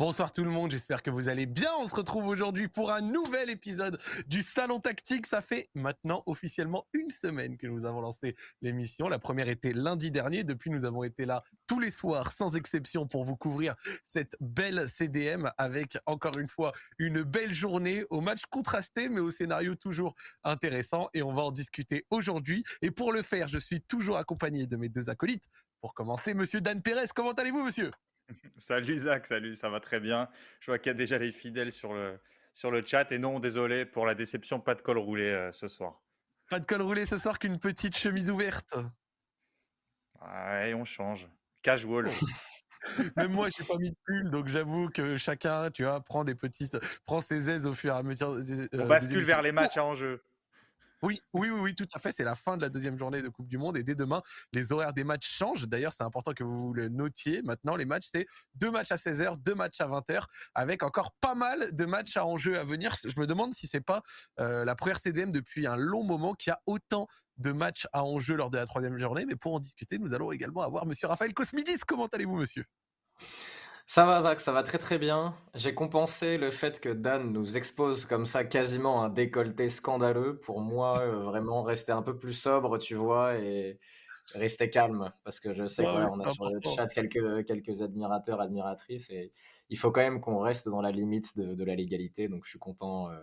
Bonsoir tout le monde, j'espère que vous allez bien. On se retrouve aujourd'hui pour un nouvel épisode du Salon Tactique. Ça fait maintenant officiellement une semaine que nous avons lancé l'émission. La première était lundi dernier. Depuis, nous avons été là tous les soirs, sans exception, pour vous couvrir cette belle CDM avec encore une fois une belle journée au match contrasté, mais au scénario toujours intéressant. Et on va en discuter aujourd'hui. Et pour le faire, je suis toujours accompagné de mes deux acolytes. Pour commencer, monsieur Dan Pérez, comment allez-vous, monsieur? Salut Zach, salut, ça va très bien. Je vois qu'il y a déjà les fidèles sur le, sur le chat. Et non, désolé pour la déception, pas de col roulé euh, ce soir. Pas de col roulé ce soir qu'une petite chemise ouverte. Ouais, on change. Casual. Même moi, j'ai pas mis de pull, donc j'avoue que chacun, tu vois, prend des petites, prend ses aises au fur et à mesure. Euh, on bascule vers les matchs à enjeu. Oui, oui, oui, tout à fait. C'est la fin de la deuxième journée de Coupe du Monde et dès demain, les horaires des matchs changent. D'ailleurs, c'est important que vous le notiez. Maintenant, les matchs, c'est deux matchs à 16h, deux matchs à 20h, avec encore pas mal de matchs à enjeu à venir. Je me demande si c'est pas euh, la première CDM depuis un long moment qui a autant de matchs à enjeu lors de la troisième journée. Mais pour en discuter, nous allons également avoir Monsieur Raphaël Cosmidis. Comment allez-vous, monsieur? Ça va, Zach, ça va très très bien. J'ai compensé le fait que Dan nous expose comme ça quasiment un décolleté scandaleux pour moi euh, vraiment rester un peu plus sobre, tu vois, et rester calme parce que je sais qu'on a sur le chat quelques, quelques admirateurs, admiratrices et il faut quand même qu'on reste dans la limite de, la légalité. Donc je suis content. Euh,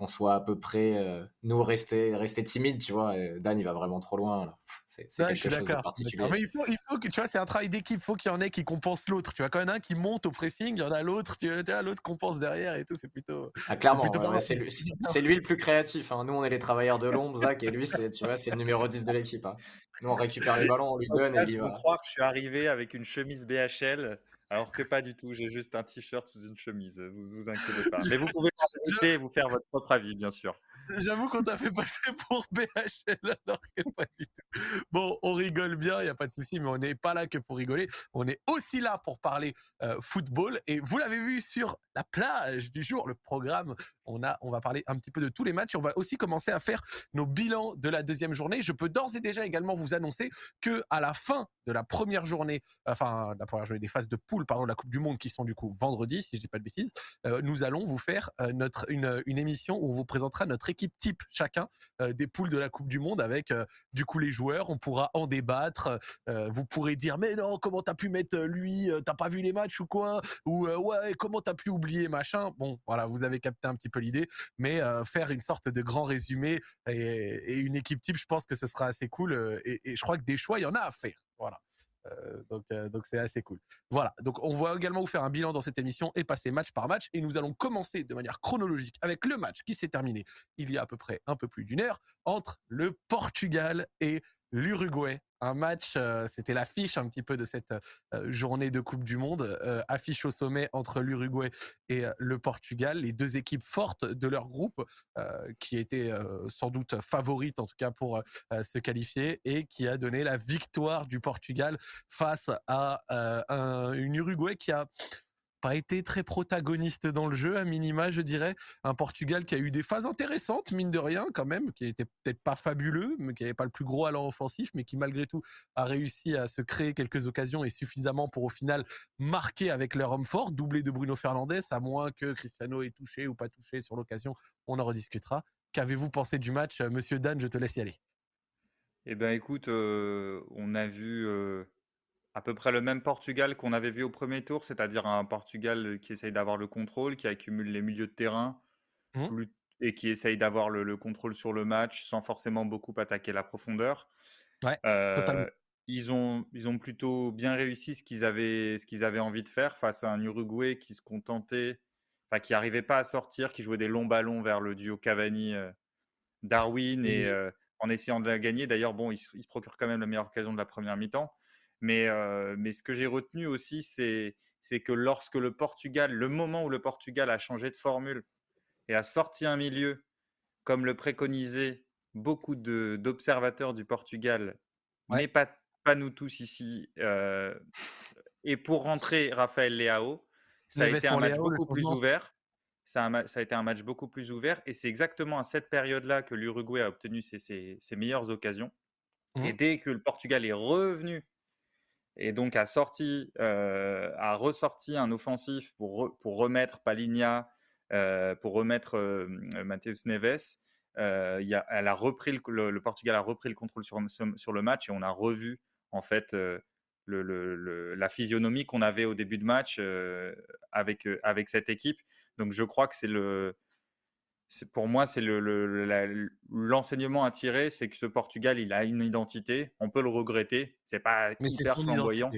qu'on soit à peu près, euh, nous, rester, rester timide, tu vois. Dan, il va vraiment trop loin. C'est quelque chose de particulier. Mais il faut, il faut que, tu vois, c'est un travail d'équipe. Il faut qu'il y en ait qui compensent l'autre. Tu vois, quand il y en a un qui monte au pressing, il y en a l'autre, tu vois, l'autre compense derrière et tout. C'est plutôt. Ah, clairement, c'est lui, le plus créatif. Hein. Nous, on est les travailleurs de l'ombre, Zach, et lui, tu vois, c'est le numéro 10 de l'équipe. Hein. Nous, on récupère les ballons, on lui donne et il va. croire que je suis arrivé avec une chemise BHL, alors que pas du tout. J'ai juste un t-shirt sous une chemise. Vous vous inquiétez pas. Mais vous pouvez vous faire votre propre avis, bien sûr. J'avoue qu'on t'a fait passer pour BHL alors que pas du tout. Bon, on rigole bien, il n'y a pas de souci, mais on n'est pas là que pour rigoler. On est aussi là pour parler euh, football. Et vous l'avez vu sur la plage du jour, le programme. On a, on va parler un petit peu de tous les matchs. On va aussi commencer à faire nos bilans de la deuxième journée. Je peux d'ores et déjà également vous annoncer que à la fin de la première journée, enfin la première journée des phases de poule, pardon, de la Coupe du Monde qui sont du coup vendredi, si je dis pas de bêtises, euh, nous allons vous faire euh, notre une, une émission où on vous présentera notre équipe type chacun euh, des poules de la Coupe du Monde avec du coup les joueurs. On pourra en débattre. vous pourrez dire mais non comment t'as pu mettre lui, t'as pas vu les matchs ou quoi? Ou ouais comment t'as pu oublier machin? Bon voilà vous avez capté un petit peu l'idée, mais faire une sorte de grand résumé et, une équipe type, je pense que ce sera assez cool et, et je crois que des choix il y en a à faire. Voilà. Euh, donc, euh, donc c'est assez cool. Voilà. Donc, on va également vous faire un bilan dans cette émission et passer match par match. Et nous allons commencer de manière chronologique avec le match qui s'est terminé il y a à peu près un peu plus d'une heure entre le Portugal et l'Uruguay. Un match, euh, c'était l'affiche un petit peu de cette euh, journée de Coupe du Monde, euh, affiche au sommet entre l'Uruguay et le Portugal, les deux équipes fortes de leur groupe, qui étaient sans doute favorites en tout cas pour se qualifier et qui a donné la victoire du Portugal face à un, une Uruguay qui a pas été très protagoniste dans le jeu, à minima, je dirais. Un Portugal qui a eu des phases intéressantes, mine de rien, quand même, qui était peut-être pas fabuleux, mais qui n'avait pas le plus gros allant offensif, mais qui malgré tout a réussi à se créer quelques occasions et suffisamment pour au final marquer avec leur homme fort, doublé de Bruno Fernandes, à moins que Cristiano ait touché ou pas touché sur l'occasion. On en rediscutera. Qu'avez-vous pensé du match, Monsieur Dan? Je te laisse y aller. Eh ben, écoute, euh, on a vu. Euh, à peu près le même Portugal qu'on avait vu au premier tour, c'est-à-dire un Portugal qui essaye d'avoir le contrôle, qui accumule les milieux de terrain mmh. et qui essaye d'avoir le, contrôle sur le match sans forcément beaucoup attaquer la profondeur. Ouais, ils, ont, ils ont plutôt bien réussi ce qu'ils avaient, ce qu'ils avaient envie de faire face à un Uruguay qui se contentait, enfin, qui n'arrivait pas à sortir, qui jouait des longs ballons vers le duo Cavani-Darwin et en essayant de la gagner. D'ailleurs, bon, ils, ils se procurent quand même la meilleure occasion de la première mi-temps. Mais, mais ce que j'ai retenu aussi, c'est, c'est que lorsque le Portugal, le moment où le Portugal a changé de formule et a sorti un milieu, comme le préconisaient beaucoup de, d'observateurs du Portugal, mais pas, pas nous tous ici, et pour rentrer Raphaël Leao, ça a été un match beaucoup plus ouvert. Ça a, ça a, été un match beaucoup plus ouvert et c'est exactement à cette période-là que l'Uruguay a obtenu ses, ses, meilleures occasions. Et mmh. dès que le Portugal est revenu et donc a sorti, a ressorti un offensif pour, pour remettre Paligna, pour remettre Matheus Neves. Y a, elle a repris le, le, Portugal a repris le contrôle sur, sur le match et on a revu en fait le, la physionomie qu'on avait au début de match avec, avec cette équipe. Donc je crois que c'est le, pour moi, c'est l'enseignement le, à tirer, c'est que ce Portugal, il a une identité. On peut le regretter, c'est pas mais hyper flamboyant.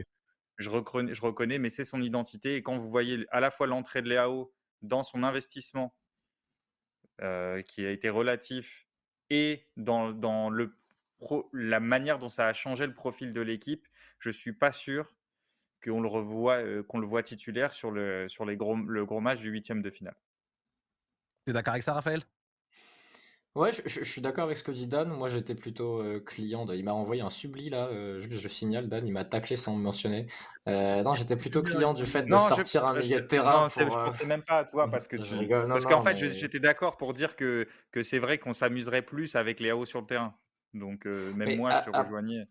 Je reconnais, je reconnais, mais c'est son identité. Et quand vous voyez à la fois l'entrée de Léao dans son investissement, qui a été relatif, et dans, dans le la manière dont ça a changé le profil de l'équipe, je suis pas sûr qu'on le revoit, qu'on le voit titulaire sur le sur les gros, le gros match du huitième de finale. Es d'accord avec ça, Raphaël? Ouais, je, suis d'accord avec ce que dit Dan. Moi, j'étais plutôt client. De... Il m'a envoyé un subli là. je, signale, Dan, il m'a taclé sans me mentionner. non, j'étais plutôt client du fait de sortir un milieu de terrain. Non, je pensais même pas à toi parce que tu... parce qu'en fait, j'étais d'accord pour dire que que c'est vrai qu'on s'amuserait plus avec les hauts sur le terrain. Donc, même moi, je te rejoignais.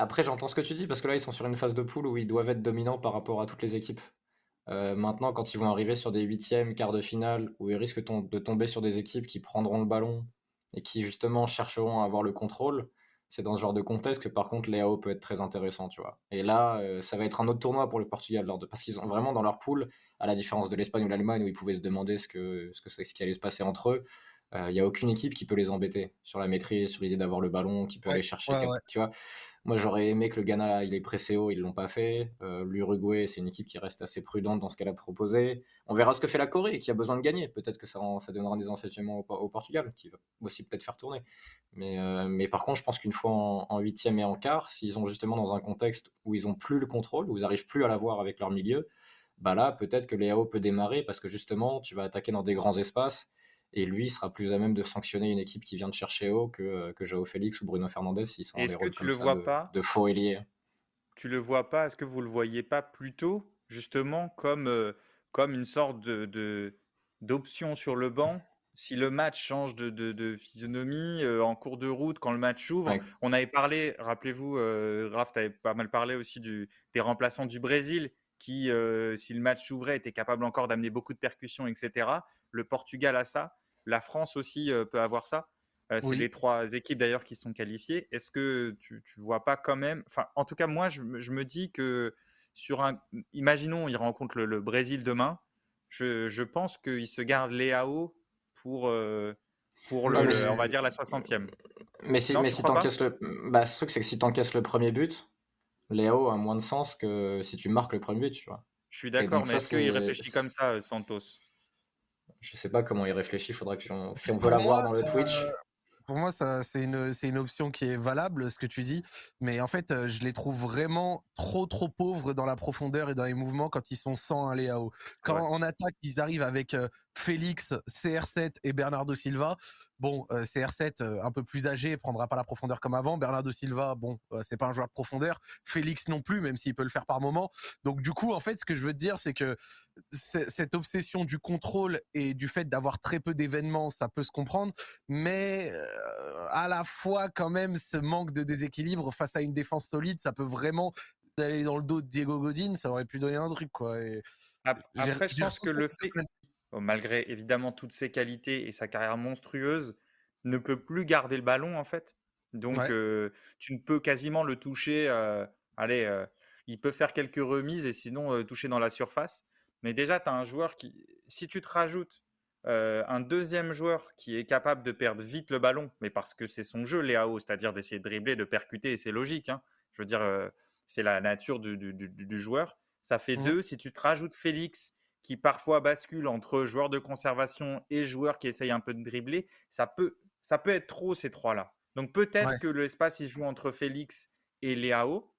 Après, j'entends ce que tu dis, parce que là, ils sont sur une phase de poule où ils doivent être dominants par rapport à toutes les équipes. Maintenant, quand ils vont arriver sur des huitièmes, quarts de finale, où ils risquent de tomber sur des équipes qui prendront le ballon et qui, justement, chercheront à avoir le contrôle, c'est dans ce genre de contexte que, par contre, l'EAO peut être très intéressant, tu vois. Et là, ça va être un autre tournoi pour le Portugal, parce qu'ils ont vraiment dans leur poule, à la différence de l'Espagne ou l'Allemagne, où ils pouvaient se demander ce que ce qui allait se passer entre eux, il euh, n'y a aucune équipe qui peut les embêter sur la maîtrise, sur l'idée d'avoir le ballon, qui peut aller chercher. Tu vois, moi j'aurais aimé que le Ghana il est pressé haut, ils l'ont pas fait. Euh, L'Uruguay c'est une équipe qui reste assez prudente dans ce qu'elle a proposé. On verra ce que fait la Corée, qui a besoin de gagner. Peut-être que ça, ça donnera des enseignements au, Portugal, qui va aussi peut-être faire tourner. Mais, euh, mais par contre, je pense qu'une fois en huitième et en quart, s'ils sont justement dans un contexte où ils ont plus le contrôle, où ils n'arrivent plus à l'avoir avec leur milieu, bah là peut-être que l'EAO peut démarrer parce que justement tu vas attaquer dans des grands espaces et lui sera plus à même de sanctionner une équipe qui vient de chercher haut que, euh, que Joao Félix ou Bruno Fernandez s'ils sont Est-ce que tu le vois de, pas de faux ailier. Tu le vois pas? Est-ce que vous le voyez pas plutôt justement comme, euh, comme une sorte de, d'option sur le banc? Si le match change de, de, physionomie euh, en cours de route, quand le match ouvre, on avait parlé, rappelez-vous, euh, Raph, tu avais pas mal parlé aussi du, des remplaçants du Brésil qui, si le match s'ouvrait, étaient capables encore d'amener beaucoup de percussions, etc. Le Portugal a ça. La France aussi peut avoir ça? c'est les trois équipes d'ailleurs qui sont qualifiées. Est-ce que tu, vois pas quand même Enfin, en tout cas, moi, je, me dis que sur un, imaginons, il rencontre le, Brésil demain. Je, pense qu'il se garde Léao pour pour le, on va dire la 60e. Mais si, mais si t'encaisses le, bah, ce truc c'est que si t'encaisses le premier but, Léo a moins de sens que si tu marques le premier but, tu vois? Je suis d'accord, mais est-ce qu'il réfléchit comme ça, Santos? Je sais pas comment il réfléchit, faudra que si on peut l'avoir dans le Twitch. Pour moi, c'est une, option qui est valable, ce que tu dis. Mais en fait, euh, je les trouve vraiment trop, trop pauvres dans la profondeur et dans les mouvements quand ils sont sans un Léao. Quand en attaque, ils arrivent avec euh, Félix, CR7 et Bernardo Silva. Bon, euh, CR7 euh, un peu plus âgé, prendra pas la profondeur comme avant. Bernardo Silva, bon, c'est pas un joueur de profondeur. Félix non plus, même s'il peut le faire par moment. Donc du coup, en fait, ce que je veux te dire, c'est que cette obsession du contrôle et du fait d'avoir très peu d'événements, ça peut se comprendre, mais à la fois quand même ce manque de déséquilibre face à une défense solide, ça peut vraiment aller dans le dos de Diego Godin, ça aurait pu donner un truc quoi. Après, je pense que le fait malgré évidemment toutes ses qualités et sa carrière monstrueuse, ne peut plus garder le ballon en fait. Donc tu ne peux quasiment le toucher. allez, il peut faire quelques remises et sinon toucher dans la surface. Mais déjà, tu as un joueur qui, si tu te rajoutes un deuxième joueur qui est capable de perdre vite le ballon, mais parce que c'est son jeu, Léao, c'est-à-dire d'essayer de dribbler, de percuter, et c'est logique. Hein. Je veux dire, c'est la nature du, joueur. Ça fait mmh deux. Si tu te rajoutes Félix, qui parfois bascule entre joueurs de conservation et joueurs qui essayent un peu de dribbler, ça peut, ça peut être trop ces trois-là. Donc peut-être que l'espace il joue entre Félix et Léao,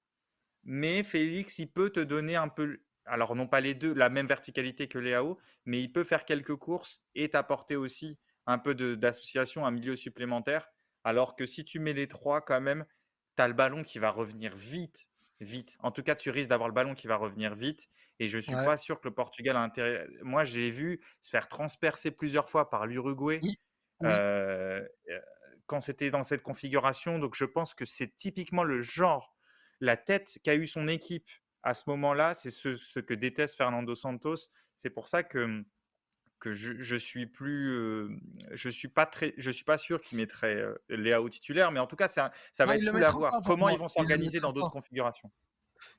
mais Félix il peut te donner un peu, alors non pas les deux, la même verticalité que Léao, mais il peut faire quelques courses et t'apporter aussi un peu d'association, un milieu supplémentaire. Alors que si tu mets les trois quand même, tu as le ballon qui va revenir vite vite. En tout cas, tu risques d'avoir le ballon qui va revenir vite. Et je ne suis pas sûr que le Portugal a intérêt. Moi, j'ai vu se faire transpercer plusieurs fois par l'Uruguay quand c'était dans cette configuration. Donc, je pense que c'est typiquement le genre la tête qu'a eu son équipe à ce moment-là, c'est ce, que déteste Fernando Santos. C'est pour ça que que je, je suis plus, je suis pas très, je suis pas sûr qu'il mettrait Léao titulaire, mais en tout cas, ça, ça va être cool à voir. Comment ils vont s'organiser dans d'autres configurations.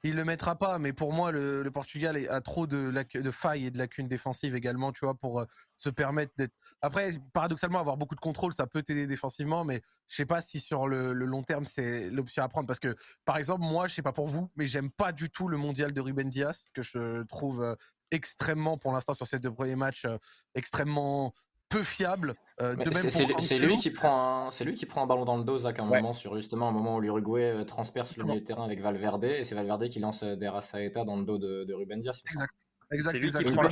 Il le mettra pas, mais pour moi, le, Portugal a trop de, failles et de lacunes défensives également, tu vois, pour euh, se permettre d'être. Après, paradoxalement, avoir beaucoup de contrôle, ça peut t'aider défensivement, mais je sais pas si sur le, long terme, c'est l'option à prendre. Parce que, par exemple, moi, je sais pas pour vous, mais j'aime pas du tout le mondial de Ruben Diaz, que je trouve euh, extrêmement, pour l'instant, sur ces deux premiers matchs, euh, extrêmement peu fiable. Euh, c'est lui qui prend un, c'est lui qui prend un ballon dans le dos à un moment sur justement un moment où l'Uruguay euh, transperce le milieu de terrain avec Valverde et c'est Valverde qui lance euh, Dera Saeta dans le dos de, de Ruben Dias. Exact. Exact. C'est lui qui prend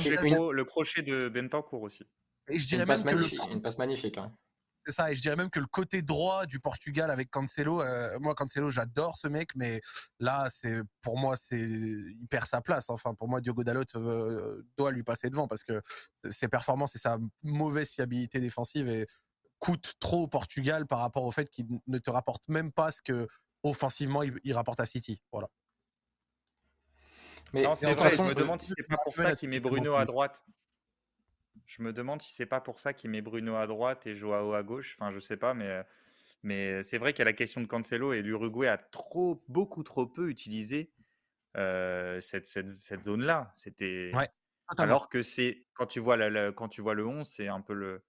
le, crochet de Bentancourt aussi. Et je dirais même que le... une passe magnifique. Hein. C'est ça, et je dirais même que le côté droit du Portugal avec Cancelo, euh, moi Cancelo j'adore ce mec, mais là c'est pour moi c'est il perd sa place. Enfin pour moi Diogo Dalot euh, doit lui passer devant parce que ses performances et sa mauvaise fiabilité défensive et coûtent trop au Portugal par rapport au fait qu'il ne te rapporte même pas ce que offensivement il, rapporte à City. Voilà. Mais non, c'est vrai, je me demande si c'est pas pour ça qu'il met Bruno à droite. Je me demande si c'est pas pour ça qu'il met Bruno à droite et Joao à gauche. Enfin, je sais pas, mais, mais c'est vrai qu'il y a la question de Cancelo et l'Uruguay a trop, beaucoup trop peu utilisé cette, cette, cette zone-là. C'était alors que c'est quand tu vois quand tu vois le 11, c'est un peu le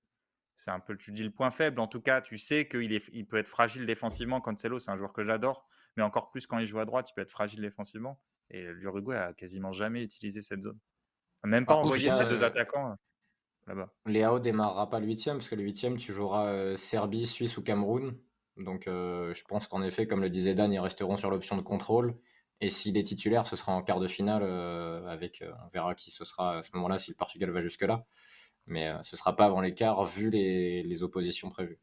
c'est un peu tu dis le point faible. En tout cas, tu sais qu'il est il peut être fragile défensivement. Cancelo, c'est un joueur que j'adore, mais encore plus quand il joue à droite, il peut être fragile défensivement. Et l'Uruguay a quasiment jamais utilisé cette zone. Même pas envoyé ces deux attaquants là-bas. Léao démarrera pas le huitième, parce que le huitième, tu joueras euh, Serbie, Suisse ou Cameroun. Donc euh, je pense qu'en effet, comme le disait Dan, ils resteront sur l'option de contrôle. Et s'il est titulaire, ce sera en quart de finale euh, avec. on verra qui ce sera à ce moment-là si le Portugal va jusque-là. Mais ce sera pas avant l'écart vu les, les, oppositions prévues.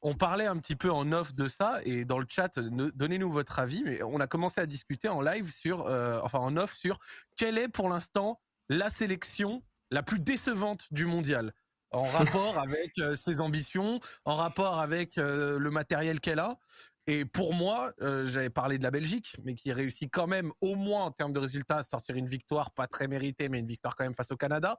On parlait un petit peu en off de ça et dans le chat, donnez-nous votre avis. Mais on a commencé à discuter en live sur, enfin en off sur quelle est pour l'instant la sélection la plus décevante du mondial en rapport avec euh, ses ambitions, en rapport avec euh, le matériel qu'elle a. Et pour moi, euh, j'avais parlé de la Belgique, mais qui réussit quand même, au moins en termes de résultats, à sortir une victoire pas très méritée, mais une victoire quand même face au Canada,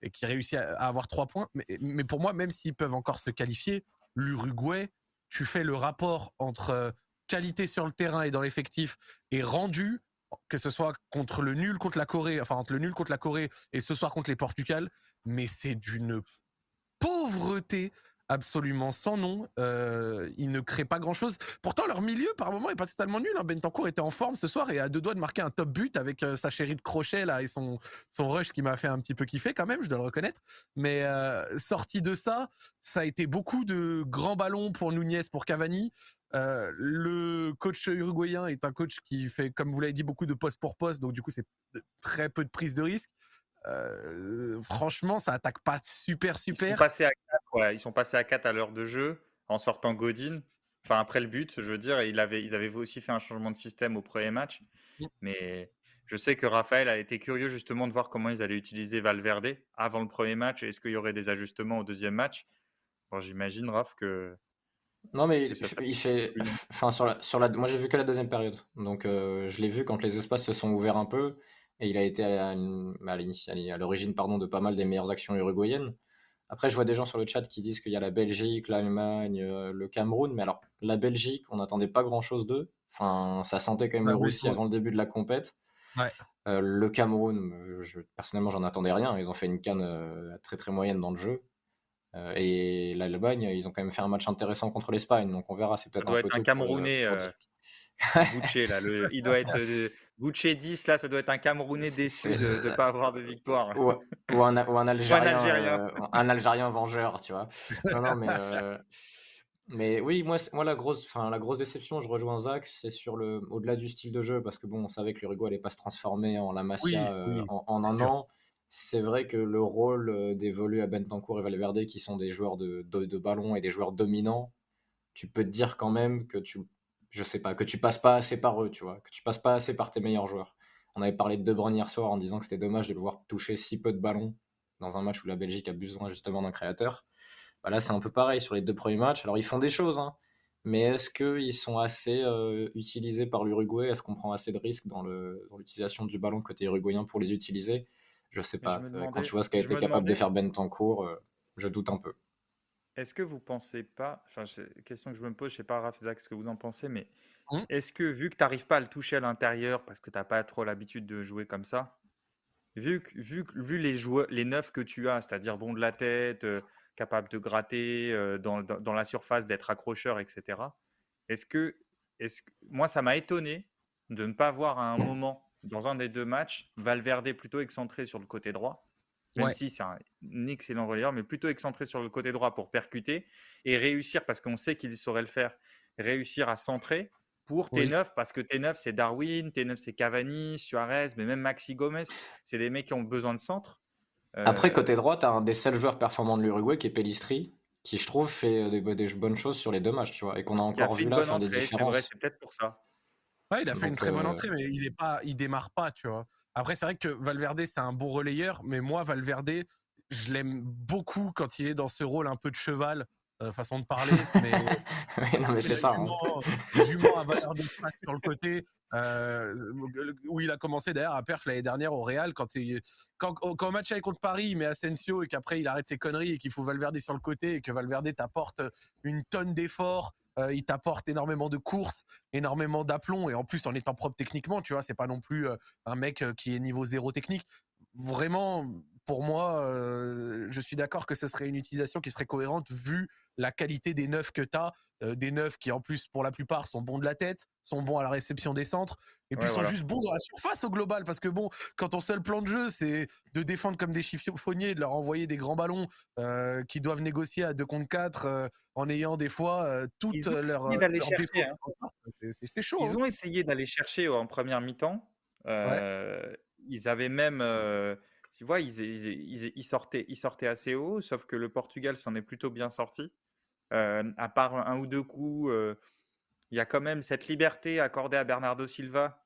et qui réussit à, avoir trois points. Mais, mais, pour moi, même s'ils peuvent encore se qualifier, l'Uruguay, tu fais le rapport entre qualité sur le terrain et dans l'effectif et rendu, que ce soit contre le nul contre la Corée, enfin entre le nul contre la Corée et ce soir contre les Portugal, mais c'est d'une pauvreté absolument sans nom. Euh, ils ne créent pas grand-chose. Pourtant, leur milieu, par moment, est pas totalement nul. Hein. Bentancourt était en forme ce soir et a deux doigts de marquer un top but avec euh, sa chérie de crochet là et son, son rush qui m'a fait un petit peu kiffer quand même, je dois le reconnaître. Mais euh, sorti de ça, ça a été beaucoup de grands ballons pour Nunez, pour Cavani. Euh, le coach uruguayen est un coach qui fait, comme vous l'avez dit, beaucoup de poste pour poste, donc du coup c'est très peu de prise de risque. Euh, franchement, ça attaque pas super super. Ils sont passés à 4, Ils sont passés à 4 à l'heure de jeu en sortant Godin. Enfin après le but, je veux dire, ils avaient aussi fait un changement de système au premier match. Mmh. Mais je sais que Raphaël a été curieux justement de voir comment ils allaient utiliser Valverde avant le premier match. Est-ce qu'il y aurait des ajustements au deuxième match? Bon, j'imagine, Raph, que non, mais il, fait. Enfin, sur la, sur la, moi, j'ai vu que la deuxième période. Donc, euh, je l'ai vu quand les espaces se sont ouverts un peu. Et il a été à, à l'origine pardon, de pas mal des meilleures actions uruguayennes. Après, je vois des gens sur le chat qui disent qu'il y a la Belgique, l'Allemagne, euh, le Cameroun. Mais alors, la Belgique, on n'attendait pas grand-chose d'eux. Enfin, ça sentait quand même le Russie avant le début de la compète. Euh, le Cameroun, je, personnellement, j'en attendais rien. Ils ont fait une canne très très moyenne dans le jeu. Euh, et l'Allemagne, ils ont quand même fait un match intéressant contre l'Espagne, donc on verra. C'est peut-être un, être un Camerounais. Euh, là, le, il doit être euh, 10 là, ça doit être un Camerounais déçu de ne pas avoir de victoire. Ou, ou, un, ou un, Algérien, euh, un, Algérien. vengeur, tu vois. Non, non, mais, mais oui, moi, moi la, grosse, la grosse déception, je rejoins Zach, c'est sur le au-delà du style de jeu, parce que bon, on savait que l'Uruguay n'allait pas se transformer en la Masia en, en, un an c'est vrai que le rôle euh, dévolu à Bentancourt et Valverde, qui sont des joueurs de, de, ballon et des joueurs dominants, tu peux te dire quand même que tu, je sais pas, que tu passes pas assez par eux, tu vois, que tu passes pas assez par tes meilleurs joueurs. On avait parlé de De Bruyne hier soir en disant que c'était dommage de le voir toucher si peu de ballons dans un match où la Belgique a besoin justement d'un créateur. Bah là, c'est un peu pareil sur les deux premiers matchs. Alors, ils font des choses, hein, mais est-ce qu'ils sont assez euh, utilisés par l'Uruguay? Est-ce qu'on prend assez de risques dans l'utilisation du ballon côté uruguayen pour les utiliser? Je sais pas. Quand tu vois ce qu'a été capable de faire Bentancourt, euh, je doute un peu. Est-ce que vous pensez pas, enfin, question que je me pose, je sais pas, Raph, Zach, ce que vous en pensez, mais mmh. est-ce que vu que tu n'arrives pas à le toucher à l'intérieur parce que tu n'as pas trop l'habitude de jouer comme ça, vu, vu, vu les, joueurs, les neufs que tu as, c'est-à-dire bon de la tête, euh, capable de gratter euh, dans, dans, la surface, d'être accrocheur, etc., est-ce que, est que, moi, ça m'a étonné de ne pas voir à un moment dans un des deux matchs Valverde plutôt excentré sur le côté droit même si c'est un excellent relayeur, mais plutôt excentré sur le côté droit pour percuter et réussir, parce qu'on sait qu'il saurait le faire, réussir à centrer pour T9, parce que T9 c'est Darwin, T9 c'est Cavani, Suarez, mais même Maxi Gomez, c'est des mecs qui ont besoin de centre. Après, côté droit, tu as un des seuls joueurs performants de l'Uruguay qui est Pellistri, qui je trouve fait des, bonnes choses sur les deux matchs, tu vois, et qu'on a encore vu là faire des différences. C'est peut-être pour ça. Ouais, il a fait une très bonne euh, entrée, mais il est pas, il démarre pas, tu vois. Après, c'est vrai que Valverde, c'est un bon relayeur, mais moi, Valverde, je l'aime beaucoup quand il est dans ce rôle un peu de cheval, euh, façon de parler. Mais, non, mais c'est ça. Hein. Jument, à valeur d'espace sur le côté, euh, où il a commencé d'ailleurs à perf l'année dernière au Real, quand, il, quand, quand match avec contre Paris, il met Asensio et qu'après il arrête ses conneries et qu'il faut Valverde sur le côté et que Valverde t'apporte une tonne d'efforts euh, il t'apporte énormément de courses, énormément d'aplomb, et en plus en étant propre techniquement, tu vois, c'est pas non plus euh, un mec euh, qui est niveau zéro technique. Vraiment, pour moi, je suis d'accord que ce serait une utilisation qui serait cohérente vu la qualité des neufs que tu as, des neufs qui en plus pour la plupart sont bons de la tête, sont bons à la réception des centres, et puis sont juste bons dans la surface au global, parce que bon, quand ton seul plan de jeu c'est de défendre comme des chiffonniers, de leur envoyer des grands ballons qui doivent négocier à 2 contre 4 en ayant des fois toutes leurs défauts. Hein. C'est chaud. Ils hein. ont essayé d'aller chercher en première mi-temps. Ils avaient même tu vois, ils, sortaient, ils sortaient assez haut, sauf que le Portugal s'en est plutôt bien sorti. À part un ou deux coups, il y a quand même cette liberté accordée à Bernardo Silva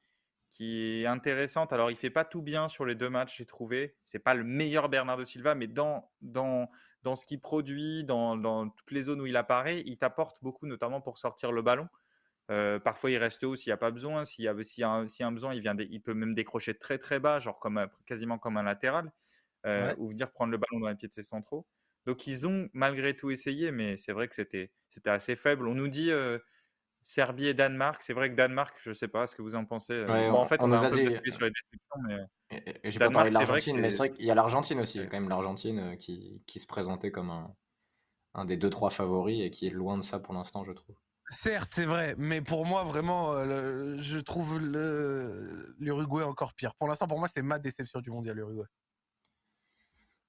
qui est intéressante. Alors, il fait pas tout bien sur les deux matchs, j'ai trouvé. C'est pas le meilleur Bernardo Silva, mais dans ce qu'il produit, dans, dans toutes les zones où il apparaît, il t'apporte beaucoup, notamment pour sortir le ballon. Euh, parfois, il reste haut s'il n'y a pas besoin. S'il y, a, s'il y, a un besoin, il, vient il peut même décrocher très très bas, genre comme, quasiment comme un latéral, euh, ou venir prendre le ballon dans les pieds de ses centraux. Donc, ils ont malgré tout essayé, mais c'est vrai que c'était, c'était assez faible. On nous dit euh, Serbie et Danemark. C'est vrai que Danemark, je ne sais pas ce que vous en pensez. en fait, on, a un peu dit... sur les déceptions, mais. J'ai pas parlé de l'Argentine, mais c'est vrai qu'il y a l'Argentine aussi, quand même l'Argentine qui, qui, se présentait comme un, un des deux trois favoris et qui est loin de ça pour l'instant, je trouve. Certes, c'est vrai, mais pour moi, vraiment, euh, je trouve l'Uruguay encore pire. Pour l'instant, pour moi, c'est ma déception du mondial, l'Uruguay.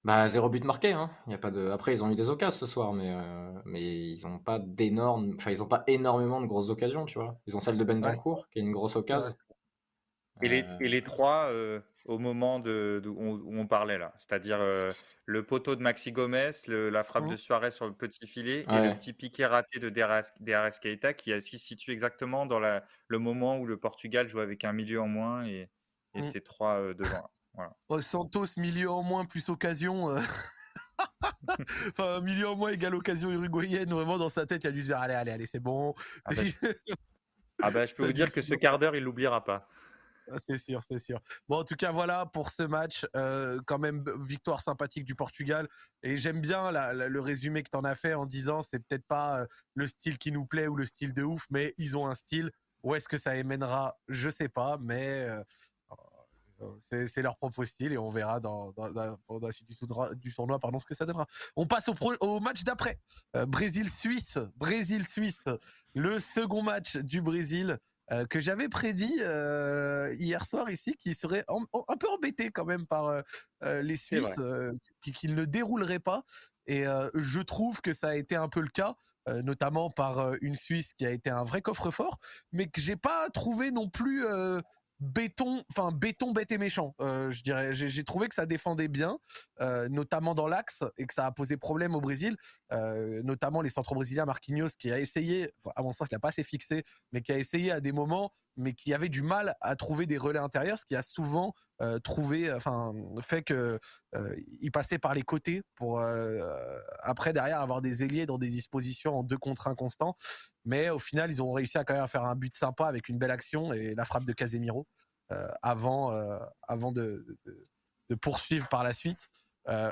Bah, zéro but marqué. Hein. Y a pas de... Après, ils ont eu des occasions ce soir, mais, euh, mais ils n'ont pas d'énormes. Enfin, ils ont pas énormément de grosses occasions, tu vois. Ils ont celle de Bendancourt, qui est une grosse occasion. Et les, et les trois, euh, au moment de, où, on, parlait là, c'est-à-dire euh, le poteau de Maxi Gomez, la frappe de mmh. Suarez sur le petit filet et le petit piqué raté de DRS Keita qui se situe exactement dans la, le moment où le Portugal joue avec un milieu en moins et, et mmh. ces trois euh, devant. Voilà. Oh, Santos, milieu en moins plus occasion. enfin, milieu en moins égale occasion uruguayenne. Vraiment, dans sa tête, il a dû se dire Allez, allez, allez, c'est bon. Ah bah, ah bah, je peux vous dire que ce quart d'heure, il l'oubliera pas. Ah, c'est sûr, c'est sûr. Bon, en tout cas, voilà pour ce match. Euh, quand même, victoire sympathique du Portugal. Et j'aime bien le résumé que tu en as fait en disant c'est peut-être pas euh, le style qui nous plaît ou le style de ouf, mais ils ont un style. Où est-ce que ça émènera Je sais pas, mais euh, c'est leur propre style et on verra dans, la suite du tournoi, du pardon, ce que ça donnera. On passe au match d'après. Brésil-Suisse. Brésil-Suisse. Le second match du Brésil. Euh, que j'avais prédit euh, hier soir ici, qui serait un peu embêté quand même par euh, les Suisses, qu'ils ne dérouleraient pas. Et je trouve que ça a été un peu le cas, notamment par une Suisse qui a été un vrai coffre-fort, mais que j'ai pas trouvé non plus béton, enfin béton bête et méchant. Euh, je dirais, j'ai trouvé que ça défendait bien, euh, notamment dans l'axe, et que ça a posé problème au Brésil, euh, notamment les centres brésiliens Marquinhos qui a essayé, à mon sens, il n'a pas assez fixé, mais qui a essayé à des moments, mais qui avait du mal à trouver des relais intérieurs, ce qui a souvent trouvé, enfin fait que il passait par les côtés pour après derrière avoir des ailiers dans des dispositions en deux contre un constant. Mais au final, ils ont réussi à quand même faire un but sympa avec une belle action et la frappe de Casemiro avant, avant de, de, poursuivre par la suite.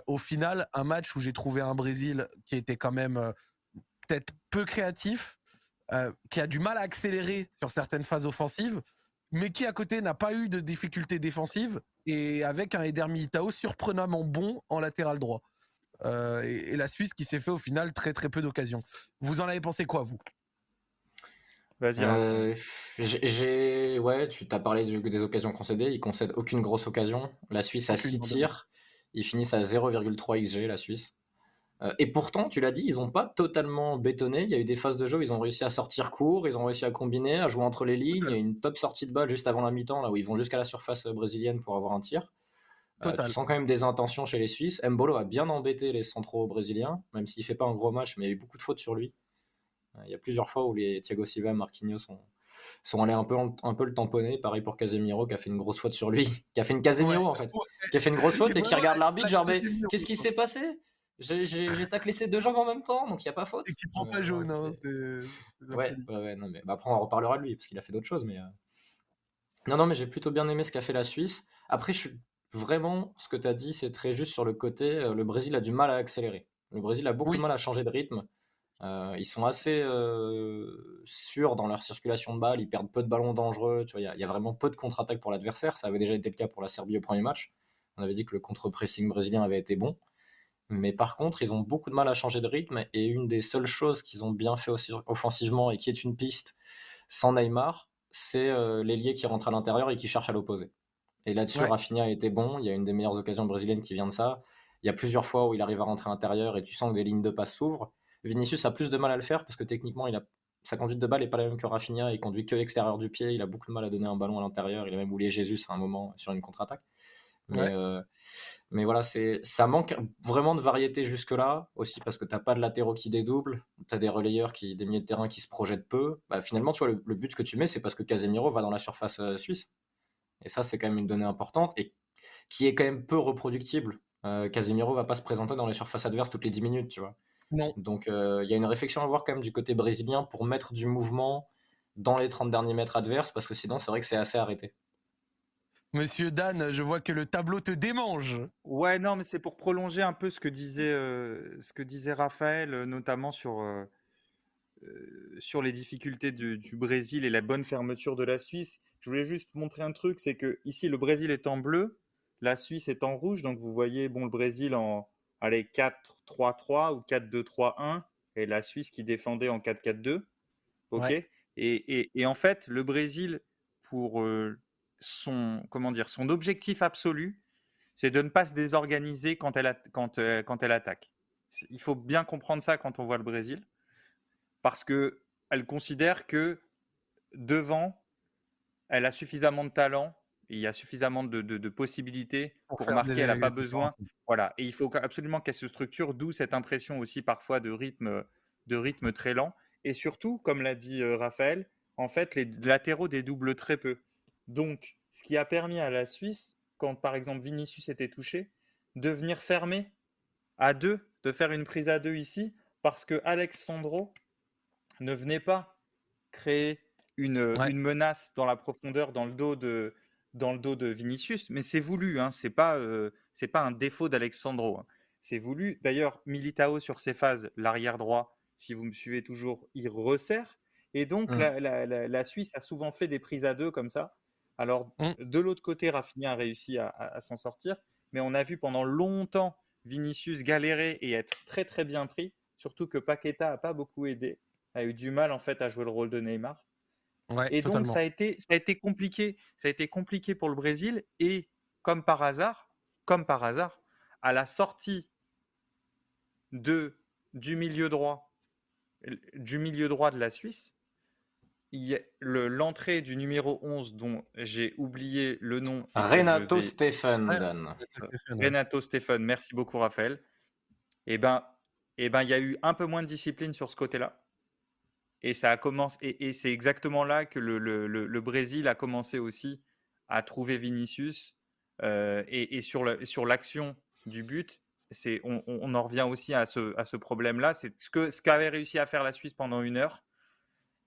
au final, un match où j'ai trouvé un Brésil qui était quand même peut-être peu créatif, qui a du mal à accélérer sur certaines phases offensives, mais qui à côté n'a pas eu de difficultés défensives et avec un Eder Militao surprenamment bon en latéral droit. Euh, et, la Suisse qui s'est fait au final très très peu d'occasions. Vous en avez pensé quoi vous? Vas-y. Euh, j'ai ouais, tu t'as parlé des occasions concédées. Ils concèdent aucune grosse occasion. La Suisse a 6 tirs. Ils finissent à 0,3 xg la Suisse. Euh, et pourtant, tu l'as dit, ils n'ont pas totalement bétonné. Il y a eu des phases de jeu, ils ont réussi à sortir court, ils ont réussi à combiner, à jouer entre les lignes. Il y a une top sortie de balle juste avant la mi-temps, là où ils vont jusqu'à la surface brésilienne pour avoir un tir. Euh, tu sens quand même des intentions chez les Suisses. Mbolo a bien embêté les centraux brésiliens, même s'il fait pas un gros match, mais il y a eu beaucoup de fautes sur lui. Euh, il y a plusieurs fois où les Thiago Silva, Marquinhos sont, sont allés un peu, un peu le tamponner. Pareil pour Casemiro qui a fait une grosse faute sur lui, qui a fait une Casemiro en fait, qui a fait une grosse faute et qui regarde l'arbitre genre mais qu'est-ce qui s'est passé? J'ai taclé ces deux jambes en même temps, donc il n'y a pas faute. Et qui prend pas jaune, hein, Ouais, ouais, non, mais bah, après on reparlera de lui, parce qu'il a fait d'autres choses, mais. Euh. Non, non, mais j'ai plutôt bien aimé ce qu'a fait la Suisse. Après, je suis vraiment, ce que tu as dit, c'est très juste sur le côté. Euh, le Brésil a du mal à accélérer. Le Brésil a beaucoup de mal à changer de rythme. Euh, ils sont assez sûrs dans leur circulation de balles, ils perdent peu de ballons dangereux. Il y, y, a vraiment peu de contre-attaques pour l'adversaire. Ça avait déjà été le cas pour la Serbie au premier match. On avait dit que le contre-pressing brésilien avait été bon. Mais par contre, ils ont beaucoup de mal à changer de rythme. Et une des seules choses qu'ils ont bien fait aussi offensivement et qui est une piste sans Neymar, c'est euh, l'ailier qui rentre à l'intérieur et qui cherche à l'opposer. Et là-dessus, Rafinha a été bon. Il y a une des meilleures occasions brésiliennes qui vient de ça. Il y a plusieurs fois où il arrive à rentrer à l'intérieur et tu sens que des lignes de passe s'ouvrent. Vinicius a plus de mal à le faire parce que techniquement, il a... sa conduite de balle n'est pas la même que Rafinha. Il conduit que l'extérieur du pied. Il a beaucoup de mal à donner un ballon à l'intérieur. Il a même oublié Jésus à un moment sur une contre-attaque. Mais, euh, mais voilà, c'est, ça manque vraiment de variété jusque-là, aussi parce que tu n'as pas de latéraux qui dédoublent, tu as des relayeurs, qui, des milieux de terrain qui se projettent peu. Bah, finalement, tu vois, le, but que tu mets, c'est parce que Casemiro va dans la surface euh, suisse. Et ça, c'est quand même une donnée importante et qui est quand même peu reproductible. Euh, Casemiro va pas se présenter dans les surfaces adverses toutes les 10 minutes, tu vois. Non. Donc, il y a une réflexion à voir quand même du côté brésilien pour mettre du mouvement dans les 30 derniers mètres adverses, parce que sinon, c'est vrai que c'est assez arrêté. Monsieur Dan, je vois que le tableau te démange. Ouais, non, mais c'est pour prolonger un peu ce que disait, euh, ce que disait Raphaël, euh, notamment sur, euh, sur les difficultés du, Brésil et la bonne fermeture de la Suisse. Je voulais juste montrer un truc, c'est que ici le Brésil est en bleu, la Suisse est en rouge, donc vous voyez bon le Brésil en allez 4-3-3 ou 4-2-3-1 et la Suisse qui défendait en 4-4-2. Ok. Et, et, et, en fait, le Brésil pour son, comment dire, son objectif absolu, c'est de ne pas se désorganiser quand elle, quand, euh, quand elle attaque. Il faut bien comprendre ça quand on voit le Brésil, parce que elle considère que devant, elle a suffisamment de talent, il y a suffisamment de, de, possibilités pour, marquer, elle n'a pas besoin. Voilà, et il faut absolument qu'elle se structure, d'où cette impression aussi parfois de rythme, de rythme très lent. Et surtout, comme l'a dit euh, Raphaël, en fait, les latéraux dédoublent très peu. Donc, ce qui a permis à la Suisse, quand par exemple Vinicius était touché, de venir fermer à deux, de faire une prise à deux ici, parce que Alexandro ne venait pas créer une, menace dans la profondeur, dans le dos de, dans le dos de Vinicius, mais c'est voulu, hein, c'est pas, euh, pas un défaut d'Alexandro. Hein. C'est voulu. D'ailleurs, Militao sur ses phases, l'arrière droit, si vous me suivez toujours, il resserre. Et donc, mmh. la, Suisse a souvent fait des prises à deux comme ça, alors, mmh. de l'autre côté, Rafinha a réussi à, s'en sortir, mais on a vu pendant longtemps Vinicius galérer et être très très bien pris, surtout que Paqueta n'a pas beaucoup aidé, a eu du mal en fait à jouer le rôle de Neymar. Et donc ça a été ça a été compliqué, ça a été compliqué pour le Brésil et comme par hasard, comme par hasard, à la sortie de du milieu droit du milieu droit de la Suisse, l'entrée du numéro 11 dont j'ai oublié le nom. Renato Stephen. Renato Stephen, merci beaucoup Raphaël. Et eh ben, et eh ben, il y a eu un peu moins de discipline sur ce côté-là. Et ça a commencé, et, c'est exactement là que le, le, le, Brésil a commencé aussi à trouver Vinicius. Euh, et, et, sur l'action du but, c'est, on, on, en revient aussi à ce, à ce problème-là. C'est ce que ce qu'avait réussi à faire la Suisse pendant une heure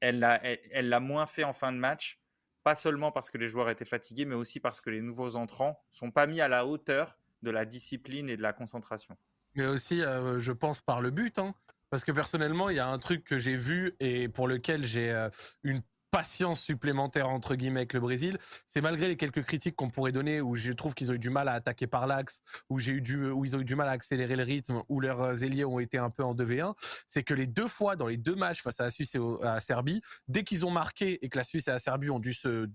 elle l'a elle, moins fait en fin de match, pas seulement parce que les joueurs étaient fatigués, mais aussi parce que les nouveaux entrants sont pas mis à la hauteur de la discipline et de la concentration. Mais aussi, euh, je pense, par le but. Hein. Parce que personnellement, il y a un truc que j'ai vu et pour lequel j'ai euh, une patience supplémentaire entre guillemets avec le Brésil, c'est malgré les quelques critiques qu'on pourrait donner où je trouve qu'ils ont eu du mal à attaquer par l'axe, où j'ai eu du, où ils ont eu du mal à accélérer le rythme, où leurs ailiers ont été un peu en 2v1, c'est que les deux fois dans les deux matchs face à la Suisse et à la Serbie, dès qu'ils ont marqué et que la Suisse et la Serbie ont dû se,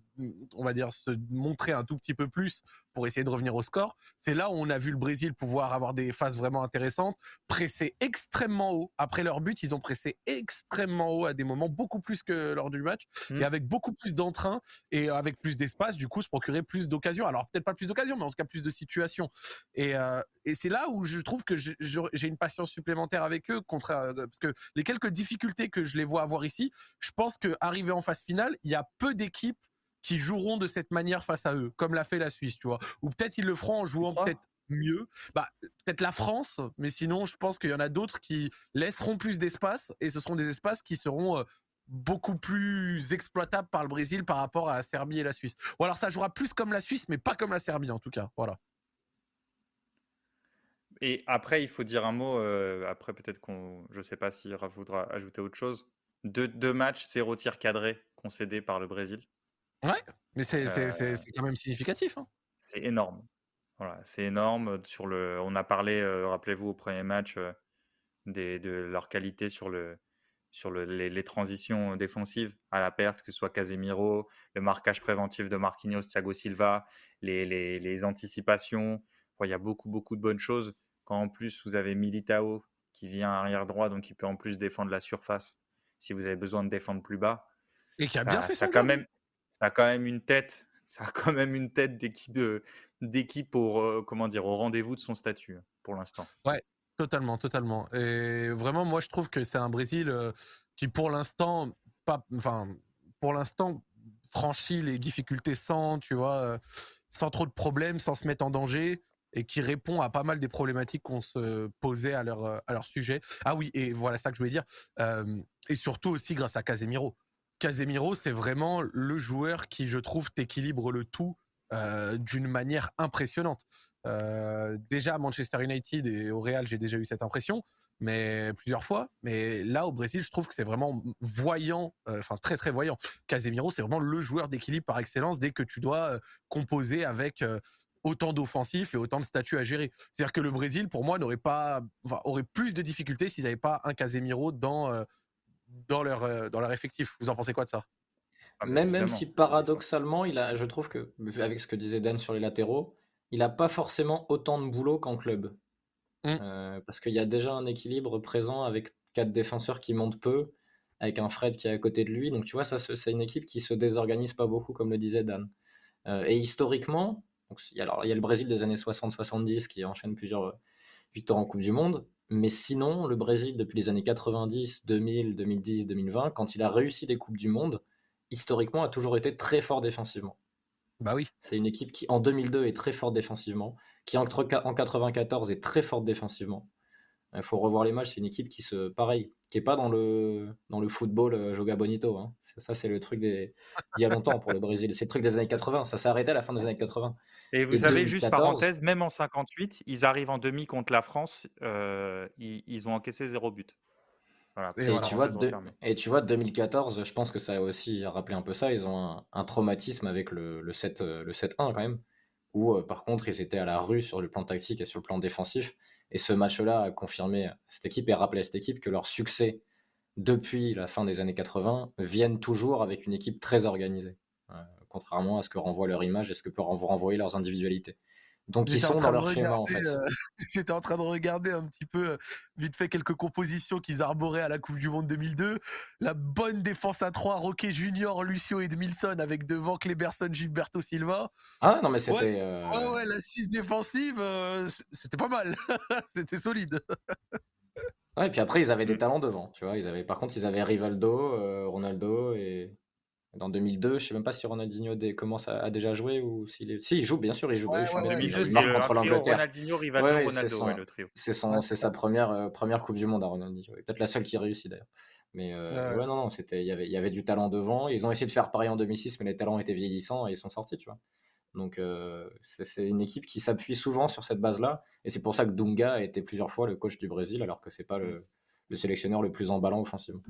on va dire, se montrer un tout petit peu plus pour essayer de revenir au score, c'est là où on a vu le Brésil pouvoir avoir des phases vraiment intéressantes, presser extrêmement haut. Après leur but, ils ont pressé extrêmement haut à des moments, beaucoup plus que lors du match, et mmh. avec beaucoup plus d'entrain et avec plus d'espace, du coup, se procurer plus d'occasions. Alors peut-être pas plus d'occasions, mais en tout cas plus de situations. Et, euh, et c'est là où je trouve que j'ai une patience supplémentaire avec eux, contraire, euh, parce que les quelques difficultés que je les vois avoir ici, je pense que arrivé en phase finale, il y a peu d'équipes qui joueront de cette manière face à eux, comme l'a fait la Suisse, tu vois. Ou peut-être ils le feront en jouant peut-être mieux. Bah, peut-être la France, mais sinon, je pense qu'il y en a d'autres qui laisseront plus d'espace et ce seront des espaces qui seront euh, beaucoup plus exploitables par le Brésil par rapport à la Serbie et la Suisse. Ou alors ça jouera plus comme la Suisse, mais pas comme la Serbie en tout cas. Voilà. Et après, il faut dire un mot. Euh, après, peut-être qu'on, je sais pas si Raph voudra ajouter autre chose. Deux, deux matchs, zéro tir cadré concédé par le Brésil. Ouais, mais c'est euh, quand même significatif. Hein. C'est énorme. Voilà, c'est énorme. Sur le, on a parlé, euh, rappelez-vous, au premier match, euh, des, de leur qualité sur, le, sur le, les, transitions défensives à la perte, que ce soit Casemiro, le marquage préventif de Marquinhos, Thiago Silva, les, les, les anticipations. il y a beaucoup, beaucoup de bonnes choses. Quand en plus vous avez Militao qui vient arrière droit, donc qui peut en plus défendre la surface si vous avez besoin de défendre plus bas. Et qui a bien fait ça quand même ça a quand même une tête, ça a quand même une tête d'équipe d'équipe au comment dire au rendez-vous de son statut hein, pour l'instant. Ouais, totalement, totalement. Et vraiment, moi, je trouve que c'est un Brésil qui, pour l'instant, pas, enfin, pour l'instant, franchit les difficultés sans, tu vois, sans trop de problèmes, sans se mettre en danger et qui répond à pas mal des problématiques qu'on se posait à leur, à leur sujet. Ah oui, et voilà ça que je voulais dire. et surtout aussi grâce à Casemiro. Casemiro, c'est vraiment le joueur qui, je trouve, t'équilibre le tout euh, d'une manière impressionnante. Euh, déjà à Manchester United et au Real, j'ai déjà eu cette impression, mais plusieurs fois. Mais là, au Brésil, je trouve que c'est vraiment voyant, euh, enfin très très voyant. Casemiro, c'est vraiment le joueur d'équilibre par excellence dès que tu dois composer avec autant d'offensifs et autant de statuts à gérer. C'est-à-dire que le Brésil, pour moi, n'aurait pas, aurait plus de difficultés s'ils n'avaient pas un Casemiro dans dans leur, euh, dans leur effectif. Vous en pensez quoi de ça? Ah, même, même si paradoxalement, il a, je trouve que, avec ce que disait Dan sur les latéraux, il n'a pas forcément autant de boulot qu'en club. Mmh. Euh, parce qu'il y a déjà un équilibre présent avec quatre défenseurs qui montent peu, avec un Fred qui est à côté de lui. Donc tu vois, ça, c'est une équipe qui se désorganise pas beaucoup, comme le disait Dan. Euh, et historiquement, donc, alors, il y a le Brésil des années 60-70 qui enchaîne plusieurs victoires en Coupe du Monde. Mais sinon, le Brésil, depuis les années 90, 2000, 2010, 2020, quand il a réussi des Coupes du Monde, historiquement, a toujours été très fort défensivement. Bah oui. C'est une équipe qui, en 2002, est très forte défensivement, qui, en, en 94, est très forte défensivement. Il faut revoir les matchs. C'est une équipe qui se, pareil, qui est pas dans le dans le football euh, Joga Bonito. Hein. Ça, c'est le truc d'il y a longtemps pour le Brésil. C'est le truc des années 80. Ça s'est arrêté à la fin des années 80. Et vous savez, juste parenthèse, même en 58, ils arrivent en demi contre la France. Euh, ils, ont encaissé zéro but. Et, tu vois, et tu vois, 2014, je pense que ça a aussi rappelé un peu ça. Ils ont un, traumatisme avec le, le 7 le 7-1 quand même. Où euh, par contre, ils étaient à la rue sur le plan tactique et sur le plan défensif. Et ce match-là a confirmé cette équipe et rappelé à cette équipe que leur succès depuis la fin des années 80 viennent toujours avec une équipe très organisée, euh, contrairement à ce que renvoie leur image et ce que peuvent renvoyer leurs individualités. Donc ils sont dans leur schéma en fait. Euh, j'étais en train de regarder un petit peu, euh, vite fait, quelques compositions qu'ils arboraient à la Coupe du Monde 2002. La bonne défense à 3, Roquet Junior, Lucio Edmilson avec devant Kleberson, Gilberto Silva. Ah non mais c'était... Ouais, ouais, la 6 défensive, c'était pas mal. c'était solide. ouais, et puis après ils avaient des talents devant, tu vois. Ils avaient, par contre ils avaient Rivaldo, Ronaldo et... Dans 2002, je sais même pas si Ronaldinho commence à, déjà jouer ou s'il est... Si, il joue, bien sûr, il joue. Ouais, ouais, 2002, c'est contre l'Angleterre. Ronaldinho, Rivaldo, Ronaldo, le trio. C'est sa première, euh, première Coupe du Monde à Ronaldinho. Peut-être la seule qui réussit d'ailleurs. Mais ouais, non, non, c'était, il y avait, il y avait du talent devant. Ils ont essayé de faire pareil en 2006, mais les talents étaient vieillissants et ils sont sortis, tu vois. Donc c'est une équipe qui s'appuie souvent sur cette base-là, et c'est pour ça que Dunga a été plusieurs fois le coach du Brésil, alors que c'est pas le, le, sélectionneur le plus emballant offensivement.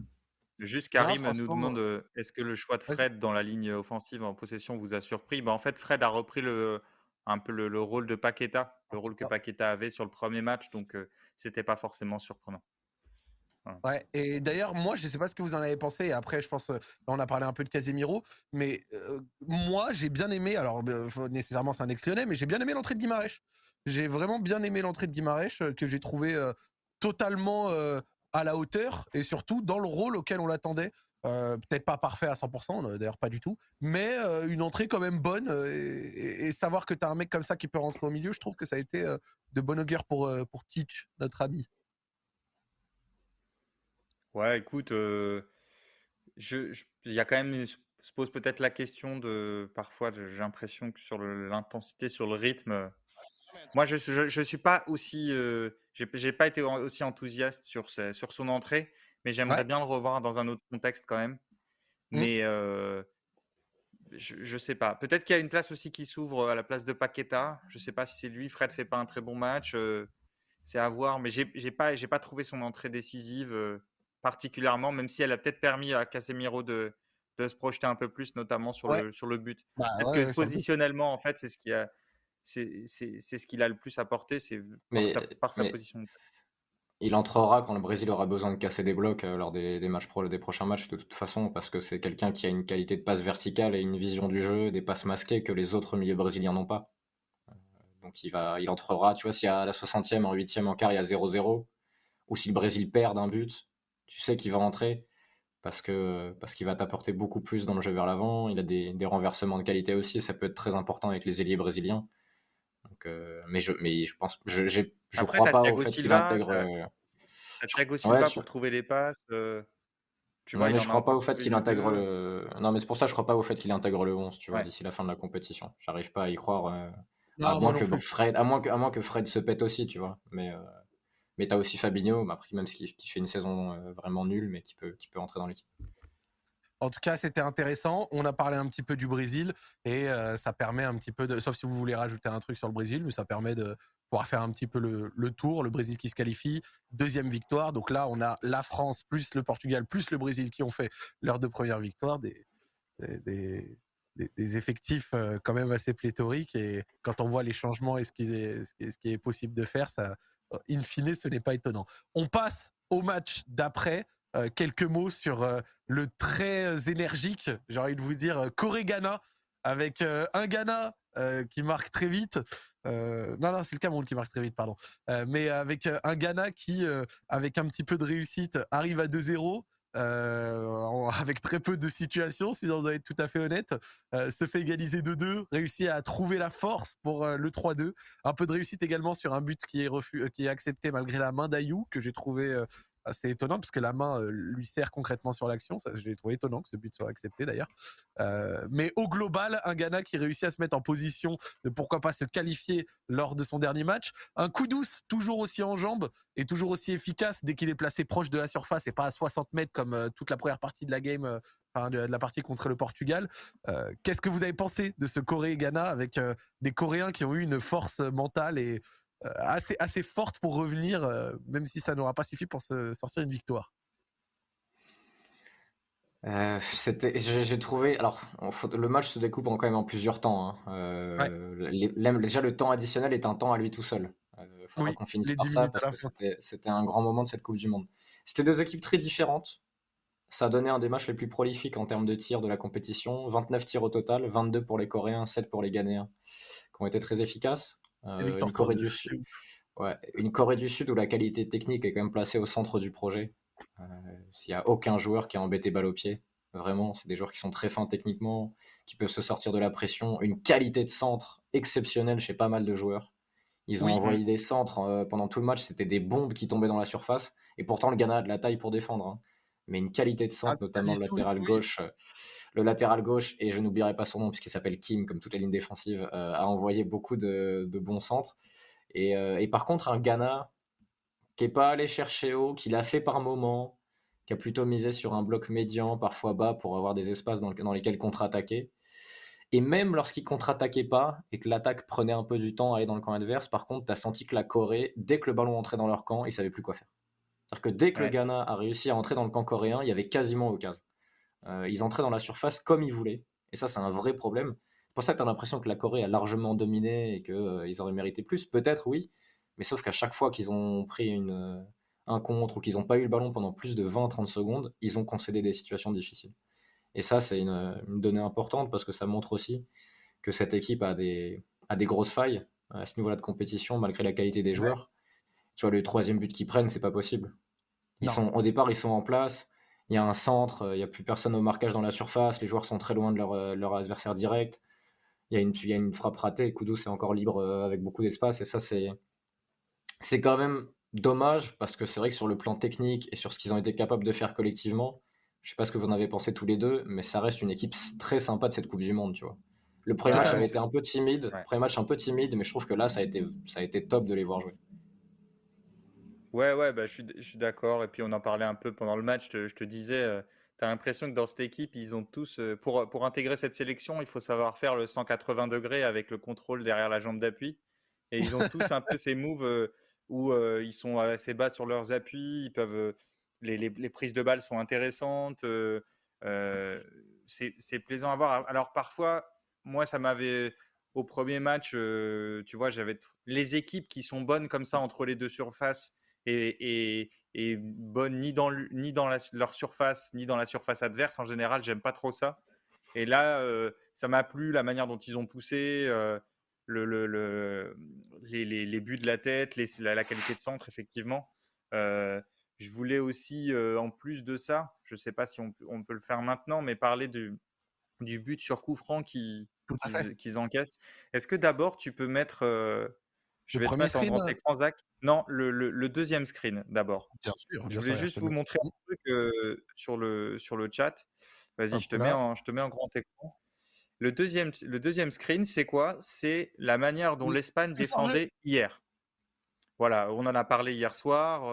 Juste Karim nous demande est-ce que le choix de Fred dans la ligne offensive en possession vous a surpris? Bah, En fait, Fred a repris le, un peu le, rôle de Paqueta, le rôle que Paqueta avait sur le premier match, donc c'était pas forcément surprenant. Ouais, et d'ailleurs, moi, je sais pas ce que vous en avez pensé. Et après, je pense, on a parlé un peu de Casemiro, mais moi, j'ai bien aimé. Alors, nécessairement, c'est un ex mais j'ai bien aimé l'entrée de Guimarèche. J'ai vraiment bien aimé l'entrée de Guimarèche, que j'ai trouvé totalement à la hauteur et surtout dans le rôle auquel on l'attendait. peut-être pas parfait à 100%, d'ailleurs pas du tout, mais une entrée quand même bonne et, savoir que tu as un mec comme ça qui peut rentrer au milieu, je trouve que ça a été de bon augure pour, pour Teach, notre ami. Ouais, écoute, il y a quand même, se pose peut-être la question de, parfois, j'ai l'impression que sur l'intensité, sur le rythme, moi, je, je, suis pas aussi, j'ai pas été aussi enthousiaste sur, sur son entrée, mais j'aimerais bien le revoir dans un autre contexte quand même. Mmh. Mais je, je sais pas. Peut-être qu'il y a une place aussi qui s'ouvre à la place de Paqueta. Je sais pas si c'est lui. Fred fait pas un très bon match. c'est à voir, mais j'ai pas, j'ai pas trouvé son entrée décisive particulièrement, même si elle a peut-être permis à Casemiro de, de se projeter un peu plus, notamment sur, le, sur le but. Bah que positionnellement, en fait, c'est ce qui a. C'est ce qu'il a le plus apporté, c'est par sa, position. Il entrera quand le Brésil aura besoin de casser des blocs euh, lors des, des, matchs pro, des prochains matchs, de toute façon, parce que c'est quelqu'un qui a une qualité de passe verticale et une vision du jeu, des passes masquées que les autres milieux brésiliens n'ont pas. Euh, donc il, va, il entrera, tu vois, s'il y a la 60e, en 8e, en quart, il y a 0-0, ou si le Brésil perd d'un but, tu sais qu'il va rentrer parce que parce qu'il va t'apporter beaucoup plus dans le jeu vers l'avant. Il a des, des, renversements de qualité aussi, et ça peut être très important avec les ailiers brésiliens. Donc, euh, mais je mais je pense je je, je crois pas au fait qu'il intègre. Euh, Thiago Silva ouais, pour trouver les passes. Euh, tu vois, mais je crois pas au fait qu'il intègre le. Non, mais c'est pour ça que je crois pas au fait qu'il intègre le 11, tu vois, d'ici la fin de la compétition. J'arrive pas à y croire. à, moins que Fred, à, moins que, à moins que Fred se pète aussi, tu vois. Mais mais tu as aussi Fabinho, même qui, qui fait une saison euh, vraiment nulle, mais qui peut, qui peut entrer dans l'équipe. En tout cas, c'était intéressant. On a parlé un petit peu du Brésil et euh, ça permet un petit peu de, sauf si vous voulez rajouter un truc sur le Brésil, mais ça permet de pouvoir faire un petit peu le, tour. Le Brésil qui se qualifie, deuxième victoire. Donc là, on a la France plus le Portugal plus le Brésil qui ont fait leurs deux premières victoires. Des, effectifs euh, quand même assez pléthoriques et quand on voit les changements et ce qui est, est possible de faire, ça, in fine, ce n'est pas étonnant. On passe au match d'après. Euh, quelques mots sur euh, le très euh, énergique, j'ai envie de vous dire, Corée-Ghana, avec un Ghana qui marque très vite. non, non, c'est le Cameroun qui marque très vite, pardon. mais avec un Ghana qui, avec un petit peu de réussite, arrive à 2-0. Euh, avec très peu de situations, si on doit être tout à fait honnête, euh, se fait égaliser 2-2, réussit à trouver la force pour euh, le 3-2. Un peu de réussite également sur un but qui est, qui est accepté malgré la main d'Ayou, que j'ai trouvé c'est étonnant parce que la main euh, lui sert concrètement sur l'action. Ça, j'ai trouvé étonnant que ce but soit accepté d'ailleurs. Euh, mais au global, un Ghana qui réussit à se mettre en position de pourquoi pas se qualifier lors de son dernier match. Un coup douce, toujours aussi en jambes et toujours aussi efficace dès qu'il est placé proche de la surface et pas à 60 mètres comme euh, toute la première partie de la game, de, la partie contre le Portugal. qu'est-ce que vous avez pensé de ce Corée-Ghana avec des Coréens qui ont eu une force mentale et assez, assez forte pour revenir, euh, même si ça n'aura pas suffi pour se sortir une victoire. Euh, c'était, j'ai trouvé. Alors, le match se découpe en, quand même en plusieurs temps. Hein. déjà, le temps additionnel est un temps à lui tout seul. Il faudra qu'on finisse par ça parce que c'était un grand moment de cette Coupe du Monde. C'était deux équipes très différentes. Ça a donné un des matchs les plus prolifiques en termes de tirs de la compétition. 29 tirs au total, 22 pour les Coréens, 7 pour les Ghanéens, qui ont été très efficaces. Euh, une Corée du Sud. Ouais, une Corée du Sud où la qualité technique est quand même placée au centre du projet. Euh, s'il n'y a aucun joueur qui a embêté balle au pied. Vraiment, c'est des joueurs qui sont très fins techniquement, qui peuvent se sortir de la pression. Une qualité de centre exceptionnelle chez pas mal de joueurs. Ils ont envoyé des centres euh, pendant tout le match, c'était des bombes qui tombaient dans la surface. Et pourtant, le Ghana a de la taille pour défendre. Hein. Mais une qualité de centre, ah, notamment latéral gauche. Le latéral gauche, et je n'oublierai pas son nom puisqu'il s'appelle Kim, comme toutes les lignes défensives, a envoyé beaucoup de, de bons centres. Euh, et, par contre, un Ghana qui n'est pas allé chercher haut, qui l'a fait par moment, qui a plutôt misé sur un bloc médian, parfois bas, pour avoir des espaces dans, dans lesquels contre-attaquer. Et même lorsqu'ils contre-attaquaient pas et que l'attaque prenait un peu du temps à aller dans le camp adverse, par contre, tu as senti que la Corée, dès que le ballon entrait dans leur camp, ils savaient plus quoi faire. C'est-à-dire que dès que le Ghana a réussi à entrer dans le camp coréen, il y avait quasiment aucun. Euh, ils entraient dans la surface comme ils voulaient. Et ça, c'est un vrai problème. C'est pour ça que tu as l'impression que la Corée a largement dominé et qu'ils euh, auraient mérité plus. Peut-être, oui. Mais sauf qu'à chaque fois qu'ils ont pris une, euh, un contre ou qu'ils n'ont pas eu le ballon pendant plus de 20-30 secondes, ils ont concédé des situations difficiles. Et ça, c'est une, donnée importante parce que ça montre aussi que cette équipe a des, a des grosses failles à ce niveau-là de compétition, malgré la qualité des joueurs. Tu vois, le troisième but qu'ils prennent, c'est pas possible. Ils sont, au départ, ils sont en place. Il y a un centre, il n'y a plus personne au marquage dans la surface. Les joueurs sont très loin de leur, leur adversaire direct. Il y, a une, il y a une frappe ratée. Koudou, c'est encore libre euh, avec beaucoup d'espace. Et ça, c'est, c'est quand même dommage parce que c'est vrai que sur le plan technique et sur ce qu'ils ont été capables de faire collectivement, je sais pas ce que vous en avez pensé tous les deux, mais ça reste une équipe très sympa de cette Coupe du Monde, tu vois. Le premier match avait été un peu timide, premier match un peu timide, mais je trouve que là, ça a été, ça a été top de les voir jouer. Ouais, ouais, bah, je suis, d'accord. Et puis on en parlait un peu pendant le match. Je te, disais, tu as l'impression que dans cette équipe, ils ont tous, pour, pour intégrer cette sélection, il faut savoir faire le 180 degrés avec le contrôle derrière la jambe d'appui. Et ils ont tous un peu ces moves où ils sont assez bas sur leurs appuis, ils peuvent les, prises de balles sont intéressantes. C'est plaisant à voir. Alors parfois, moi, ça m'avait au premier match, tu vois, j'avais les équipes qui sont bonnes comme ça entre les deux surfaces et, bonnes ni dans, ni dans leur surface ni dans la surface adverse. En général, j'aime pas trop ça. Et là, ça m'a plu la manière dont ils ont poussé. Le, les, buts de la tête, la, qualité de centre, effectivement. Je voulais aussi, en plus de ça, je ne sais pas si on, peut le faire maintenant, mais parler du, du but sur coup franc qu'ils encaissent. Est-ce que d'abord, tu peux mettre. Je vais te mettre en grand écran, Zach. Non, le, deuxième screen d'abord. Bien sûr. je voulais juste vous montrer un truc sur, le, sur le chat. Vas-y, je, te mets en, je te mets en grand écran. Le deuxième, le deuxième screen, c'est quoi? C'est la manière dont l'Espagne défendait hier. Voilà, on en a parlé hier soir.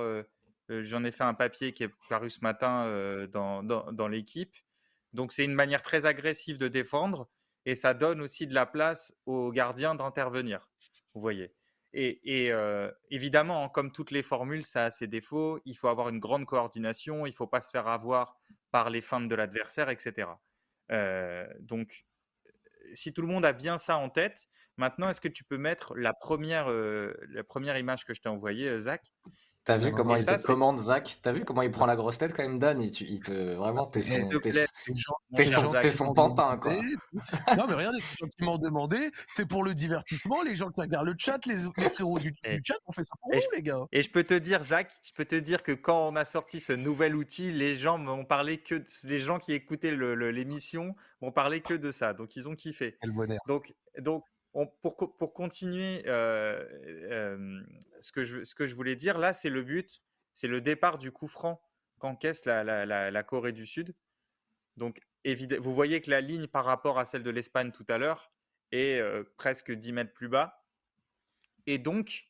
J'en ai fait un papier qui est paru ce matin dans, dans, l'équipe. Donc c'est une manière très agressive de défendre et ça donne aussi de la place aux gardiens d'intervenir. Vous voyez. Et, évidemment, hein, comme toutes les formules, ça a ses défauts. Il faut avoir une grande coordination. Il ne faut pas se faire avoir par les feintes de l'adversaire, etc. donc, si tout le monde a bien ça en tête, maintenant, est-ce que tu peux mettre la première, la première image que je t'ai envoyée, Zach? T'as vu comment il te commande, Zach? T'as vu comment il prend la grosse tête quand même, Dan? Il, il te vraiment t'es son, son, pantin quoi. non mais regardez, c'est gentiment demandé. C'est pour le divertissement. Les gens qui regardent le chat, les, les frérots du, chat, on fait ça pour vous les gars. Et je peux te dire, Zach, je peux te dire que quand on a sorti ce nouvel outil, les gens m'ont parlé que les gens qui écoutaient l'émission m'ont parlé que de ça. Donc ils ont kiffé. Quel bonheur. Donc donc pour, pour, continuer, euh, ce, que je, ce que je voulais dire, là, c'est le but, c'est le départ du coup franc qu'encaisse la, la, la, Corée du Sud. Donc, vous voyez que la ligne par rapport à celle de l'Espagne tout à l'heure est presque 10 mètres plus bas. Et donc,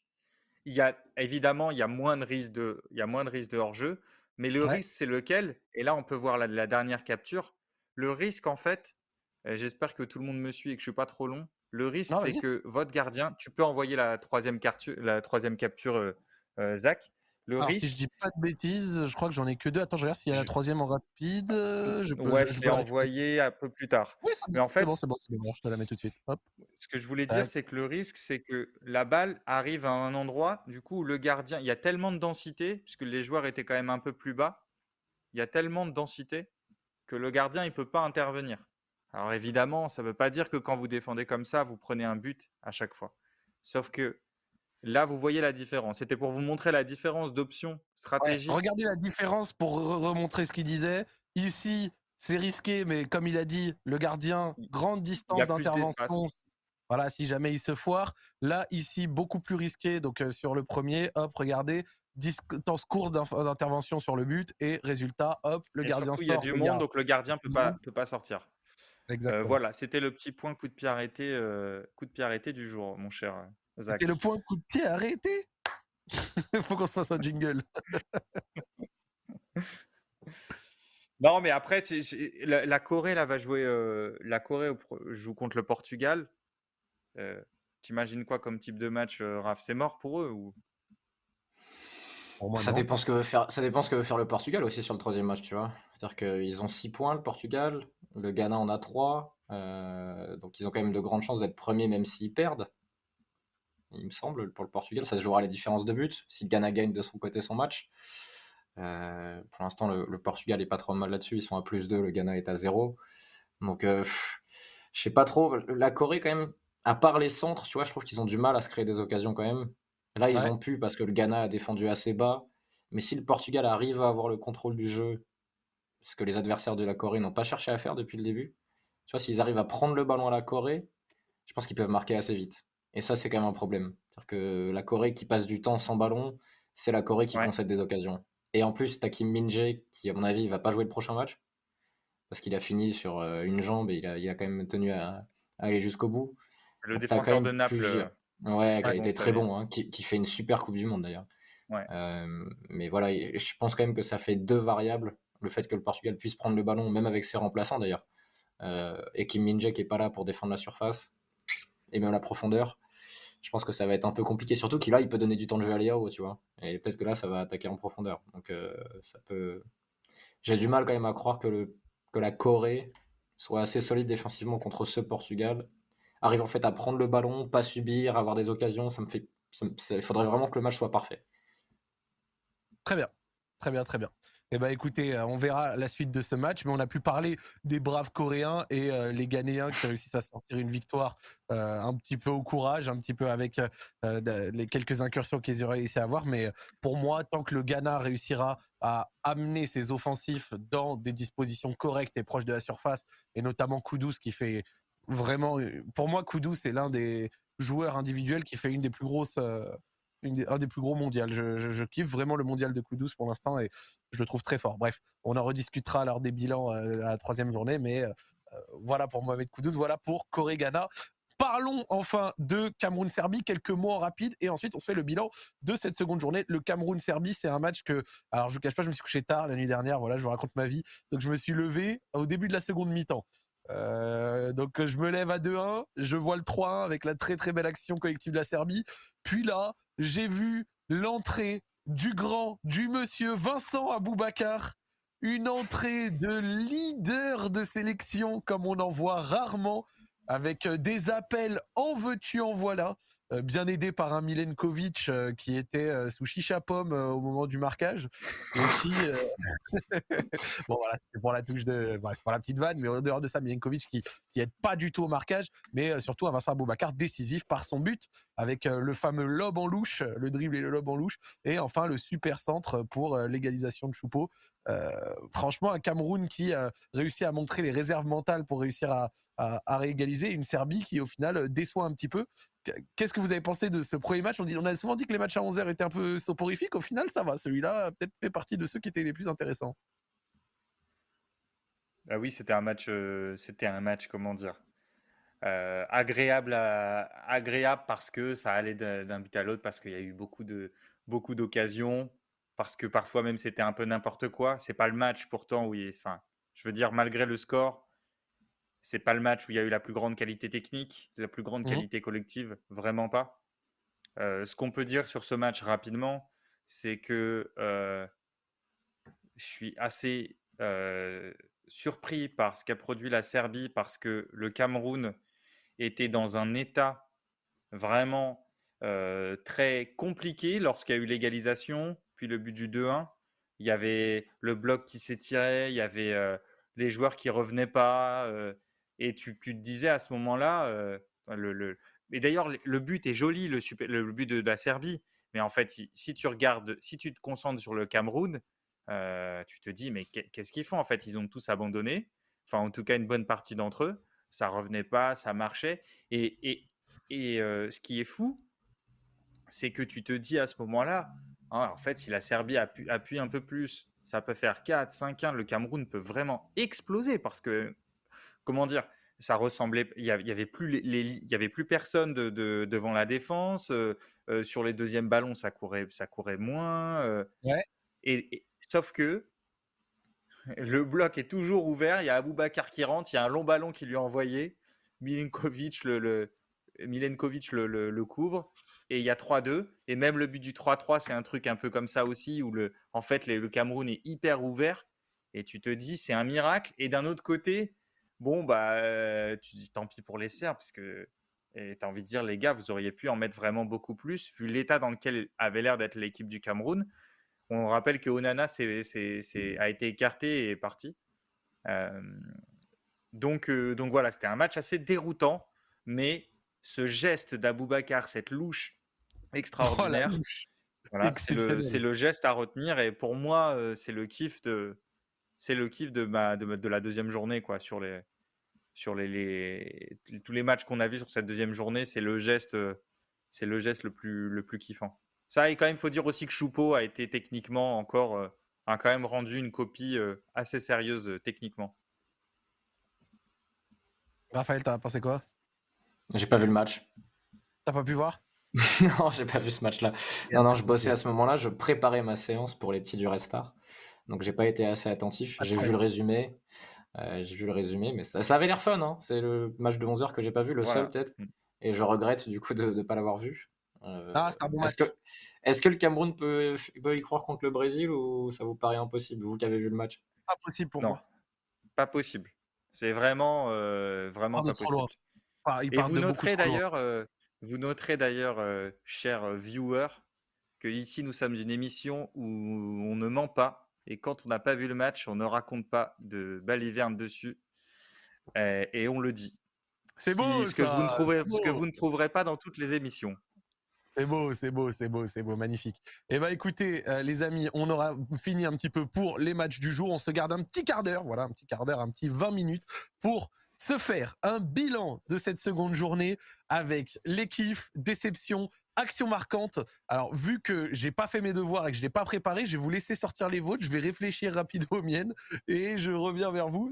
il y a, évidemment, il y a moins de risques de, il y a moins de, risque de hors-jeu. Mais le risque, c'est lequel? Et là, on peut voir la, la dernière capture. Le risque, en fait, j'espère que tout le monde me suit et que je ne suis pas trop long. Le risque, c'est que votre gardien, tu peux envoyer la troisième, la troisième capture, euh, euh, Zach. Le risque... Si je dis pas de bêtises, je crois que j'en ai que deux. Attends, je regarde s'il y a la troisième en rapide. Je peux, ouais, je, l'ai envoyé un peu plus tard. Oui, Mais en fait, c'est bon, c'est bon, je te la mets tout de suite. Hop. Ce que je voulais dire, c'est que le risque, c'est que la balle arrive à un endroit, du coup, le gardien, il y a tellement de densité, puisque les joueurs étaient quand même un peu plus bas, il y a tellement de densité que le gardien, il peut pas intervenir. Alors évidemment, ça ne veut pas dire que quand vous défendez comme ça, vous prenez un but à chaque fois. Sauf que là, vous voyez la différence. C'était pour vous montrer la différence d'options stratégiques. regardez la différence pour remontrer ce qu'il disait. Ici, c'est risqué, mais comme il a dit, le gardien, grande distance d'intervention. Voilà, si jamais il se foire. Là, ici, beaucoup plus risqué. Donc, euh, sur le premier, hop, regardez, distance courte d'intervention sur le but. Et résultat, hop, le gardien sort. Il y a du monde, donc le gardien ne peut pas, peut pas sortir voilà, c'était le petit point coup de pied arrêté, coup de pied arrêté du jour, mon cher Zach. C'était le point coup de pied arrêté? Il faut qu'on se fasse un jingle. Non, mais après, la, Corée là va jouer. la Corée joue contre le Portugal. Tu imagines quoi comme type de match, Raph? C'est mort pour eux ou? Ça dépend, ce que veut faire, ça dépend ce que veut faire le Portugal aussi sur le troisième match, tu vois. C'est-à-dire qu'ils ont 6 points, le Portugal. Le Ghana en a 3. donc ils ont quand même de grandes chances d'être premiers, même s'ils perdent. Il me semble, pour le Portugal, ça se jouera les différences de buts. Si le Ghana gagne de son côté son match. Euh, pour l'instant, le, Portugal est pas trop mal là-dessus. Ils sont à plus 2, le Ghana est à 0. Donc, euh, je sais pas trop. La Corée, quand même, à part les centres, tu vois, je trouve qu'ils ont du mal à se créer des occasions quand même. Là, ils ont pu parce que le Ghana a défendu assez bas. Mais si le Portugal arrive à avoir le contrôle du jeu, ce que les adversaires de la Corée n'ont pas cherché à faire depuis le début, tu vois, s'ils arrivent à prendre le ballon à la Corée, je pense qu'ils peuvent marquer assez vite. Et ça, c'est quand même un problème. C'est-à-dire que la Corée qui passe du temps sans ballon, c'est la Corée qui concède des occasions. Et en plus, t'as Kim Min-jae qui, à mon avis, va pas jouer le prochain match. Parce qu'il a fini sur euh, une jambe et il a, il a quand même tenu à, aller jusqu'au bout. Le défenseur de Naples. Ouais, qui a été très bon, hein, qui, fait une super Coupe du Monde d'ailleurs. Euh, mais voilà, je pense quand même que ça fait deux variables. Le fait que le Portugal puisse prendre le ballon, même avec ses remplaçants d'ailleurs. et Kim Min-jae qui est pas là pour défendre la surface et même la profondeur je pense que ça va être un peu compliqué. Surtout qu'il là, il peut donner du temps de jeu à Léo, tu vois. Et peut-être que là, ça va attaquer en profondeur. Donc, euh, ça peut. J'ai du mal quand même à croire que, le, que la Corée soit assez solide défensivement contre ce Portugal. Arrive en fait à prendre le ballon, pas subir, avoir des occasions. Ça me fait. il faudrait vraiment que le match soit parfait. Très bien. Très bien, très bien. Eh ben écoutez, euh, on verra la suite de ce match, mais on a pu parler des braves Coréens et euh, les Ghanéens qui réussissent à sortir une victoire euh, un petit peu au courage, un petit peu avec les quelques incursions qu'ils auraient réussi à avoir. Mais pour moi, tant que le Ghana réussira à amener ses offensifs dans des dispositions correctes et proches de la surface, et notamment Koudous qui fait vraiment, pour moi, Koudous c'est l'un des joueurs individuels qui fait une des plus grosses un des plus gros mondiaux. Je, kiffe vraiment le mondial de coup pour l'instant et je le trouve très fort. Bref, on en rediscutera lors des bilans euh, à la troisième journée, mais euh, euh, voilà pour Mohamed Koudous, voilà pour Corée-Ghana. Parlons enfin de Cameroun-Serbie, quelques mots en rapide, et ensuite on se fait le bilan de cette seconde journée. Le Cameroun-Serbie, c'est un match que, alors je vous cache pas, je me suis couché tard la nuit dernière, voilà, je vous raconte ma vie, donc je me suis levé au début de la seconde mi-temps. Donc je me lève à 2-1, je vois le 3-1 avec la très très belle action collective de la Serbie. Puis là, j'ai vu l'entrée du grand, du monsieur Vincent Aboubacar, une entrée de leader de sélection comme on en voit rarement, avec des appels en veux-tu, en voilà. Euh, bien aidé par un Milenkovic euh, qui était euh, sous chicha pomme au moment du marquage. Et qui bon voilà c'était pour la touche de c'est pour la petite vanne mais en dehors de ça Milenkovic qui qui pas du tout au marquage mais surtout un Vincent Boubacar décisif par son but avec le fameux lob en louche le dribble et le lob en louche et enfin le super centre pour l'égalisation de Choupeau franchement un Cameroun qui a réussi à montrer les réserves mentales pour réussir à, réégaliser une Serbie qui au final déçoit un petit peu Qu'est-ce que vous avez pensé de ce premier match? On, dit, a souvent dit que les matchs à 11h étaient un peu soporifiques. Au final, ça va. Celui-là a peut-être fait partie de ceux qui étaient les plus intéressants. Ah oui, c'était un match, euh, c'était un match, comment dire, euh, agréable, agréable parce que ça allait d'un but à l'autre, parce qu'il y a eu beaucoup de beaucoup d'occasions, parce que parfois même c'était un peu n'importe quoi. C'est pas le match pourtant où, il, enfin, je veux dire malgré le score, c'est pas le match où il y a eu la plus grande qualité technique, la plus grande mmh qualité collective, vraiment pas. Euh, ce qu'on peut dire sur ce match rapidement, c'est que euh, je suis assez euh, surpris par ce qu'a produit la Serbie parce que le Cameroun était dans un état vraiment très compliqué lorsqu'il y a eu l'égalisation, puis le but du 2-1. Il y avait le bloc qui s'étirait, il y avait les joueurs qui revenaient pas. Et tu, te disais à ce moment-là, le, le, et d'ailleurs, le but est joli, le, super, le but de, la Serbie. Mais en fait, si, tu regardes, si tu te concentres sur le Cameroun, tu te dis, mais qu'est-ce qu'ils font En fait, ils ont tous abandonné. Enfin, en tout cas, une bonne partie d'entre eux. Ça revenait pas, ça marchait. Et, et, et ce qui est fou, c'est que tu te dis à ce moment-là, hein, en fait, si la Serbie appuie, appuie, un peu plus, ça peut faire 4, 5, 1. Le Cameroun peut vraiment exploser parce que comment dire ça ressemblait, il y avait plus il y avait plus personne de, devant la défense. sur les deuxièmes ballons, ça courait, ça courait moins. Et, sauf que le bloc est toujours ouvert. Il y a Aboubakar qui rentre, il y a un long ballon qui lui est envoyé. Milenkovic le, le, Milenkovic le, le, couvre et il y a 3-2. Et même le but du 3-3, c'est un truc un peu comme ça aussi où le, en fait le Cameroun est hyper ouvert et tu te dis c'est un miracle. Et d'un autre côté, bon bah euh, tu dis tant pis pour les Serbes parce que tu as envie de dire les gars, vous auriez pu en mettre vraiment beaucoup plus vu l'état dans lequel avait l'air d'être l'équipe du Cameroun. On rappelle que Onana a été écarté et parti. Euh, donc, euh, donc voilà, c'était un match assez déroutant, mais ce geste d'Aboubacar, cette louche oh, extraordinaire, c'est le, geste à retenir. Et pour moi, euh, c'est le kiff de, c'est le kiff de, de, la deuxième journée, quoi, sur les, sur les, tous les matchs qu'on a vus sur cette deuxième journée, c'est le geste, c'est le geste le plus, le plus kiffant. Ça, et quand même, il faut dire aussi que Choupeau a été techniquement encore, euh, a quand même rendu une copie euh, assez sérieuse euh, techniquement. Raphaël, t'as pensé quoi? J'ai pas vu le match. T'as pas pu voir Non, j'ai pas vu ce match-là. Non, non, je bossais à ce moment-là, je préparais ma séance pour les petits du Restart. Donc j'ai pas été assez attentif. J'ai vu le résumé. j'ai vu le résumé, mais ça, avait l'air fun. Hein. C'est le match de 11h que j'ai pas vu, le seul peut-être. Mm. Et je regrette du coup de ne pas l'avoir vu. Euh, ah, c'est un bon match. Est-ce que, le Cameroun peut, y croire contre le Brésil ou ça vous paraît impossible, vous qui avez vu le match? Pas possible pour moi. Pas possible. C'est vraiment, euh, vraiment pas possible. Et vous noterez, d'ailleurs, euh, vous noterez d'ailleurs, chers viewers, que ici nous sommes une émission où on ne ment pas. Et quand on n'a pas vu le match, on ne raconte pas de baliverne dessus. Et, on le dit. C'est beau, ce, que vous ne trouverez, ce que vous ne trouverez pas dans toutes les émissions. C'est beau, c'est beau, c'est beau, c'est beau, magnifique. Eh ben écoutez, euh, les amis, on aura fini un petit peu pour les matchs du jour. On se garde un petit quart d'heure, voilà, un petit quart d'heure, un petit 20 minutes pour se faire un bilan de cette seconde journée avec les kiffs, déceptions, actions marquantes. Alors, vu que j'ai pas fait mes devoirs et que je l'ai pas préparé, je vais vous laisser sortir les vôtres. Je vais réfléchir rapidement aux miennes et je reviens vers vous.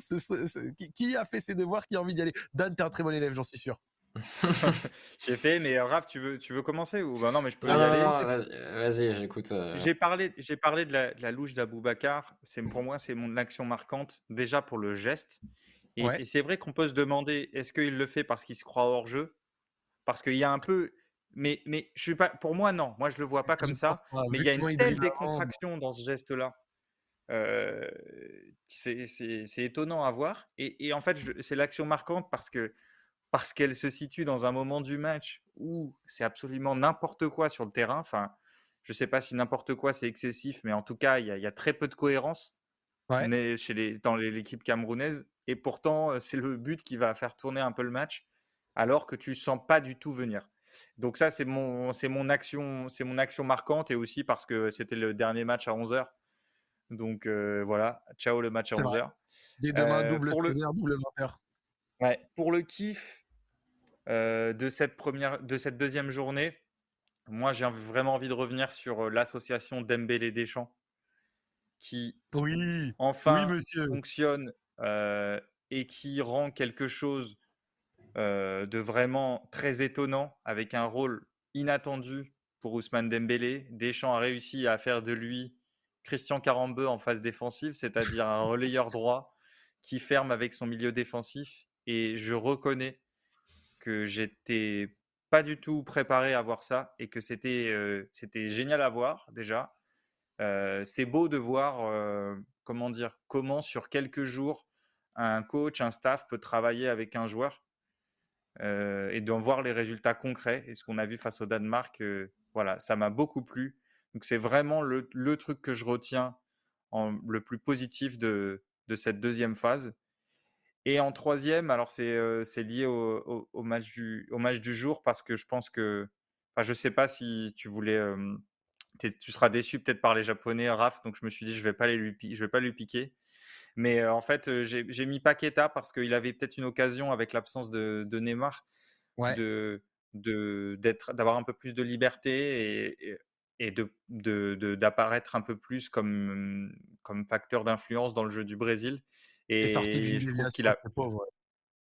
qui a fait ses devoirs, qui a envie d'y aller? Dan, t'es un très bon élève, j'en suis sûr. J'ai fait, mais euh, Raph, tu veux, tu veux commencer ou bah non, mais je peux y aller? vas-y, j'écoute. Euh. J'ai parlé, j'ai parlé de la, de la louche d'Aboubacar. C'est pour moi, c'est mon action marquante déjà pour le geste. Et, c'est vrai qu'on peut se demander, est-ce qu'il le fait parce qu'il se croit hors jeu, parce qu'il y a un peu, mais, mais je suis pas, pour moi non, moi je le vois pas comme ça. mais il y a une telle décontraction dans ce geste-là. Euh, c'est étonnant à voir. Et, et en fait, c'est l'action marquante parce que parce qu'elle se situe dans un moment du match où c'est absolument n'importe quoi sur le terrain. Enfin, je ne sais pas si n'importe quoi c'est excessif, mais en tout cas, il y, a très peu de cohérence chez les, dans l'équipe camerounaise. Et pourtant, c'est le but qui va faire tourner un peu le match, alors que tu sens pas du tout venir. Donc ça, c'est mon, c'est mon action, c'est mon action marquante, et aussi parce que c'était le dernier match à 11h. Donc euh, voilà, ciao le match à 11h. Dès demain, double 16h, double 20h. Ouais, pour le kiff, euh, de cette première, de cette deuxième journée, moi j'ai vraiment envie de revenir sur l'association Dembélé Deschamps, qui oui, enfin fonctionne euh, et qui rend quelque chose de vraiment très étonnant avec un rôle inattendu pour Ousmane Dembélé. Deschamps a réussi à faire de lui Christian Carambeu en phase défensive, c'est-à-dire un relayeur droit qui ferme avec son milieu défensif. Et je reconnais que j'étais pas du tout préparé à voir ça et que c'était c'était génial à voir déjà. c'est beau de voir comment dire comment sur quelques jours un coach, un staff peut travailler avec un joueur et d'en voir les résultats concrets. Et ce qu'on a vu face au Danemark, voilà, ça m'a beaucoup plu. Donc c'est vraiment le, truc que je retiens en, le plus positif de, cette deuxième phase. Et en troisième, alors c'est lié au, match du, jour parce que je pense que, enfin, je sais pas si tu voulais, tu seras déçu peut-être par les Japonais, Raph, donc je me suis dit je vais pas les lui, je vais pas lui piquer. Mais en fait, j'ai mis Paqueta parce qu'il avait peut-être une occasion avec l'absence de, de, Neymar de d'avoir un peu plus de liberté et, et de d'apparaître un peu plus comme comme facteur d'influence dans le jeu du Brésil. Et, sorti qu'il a... pauvre.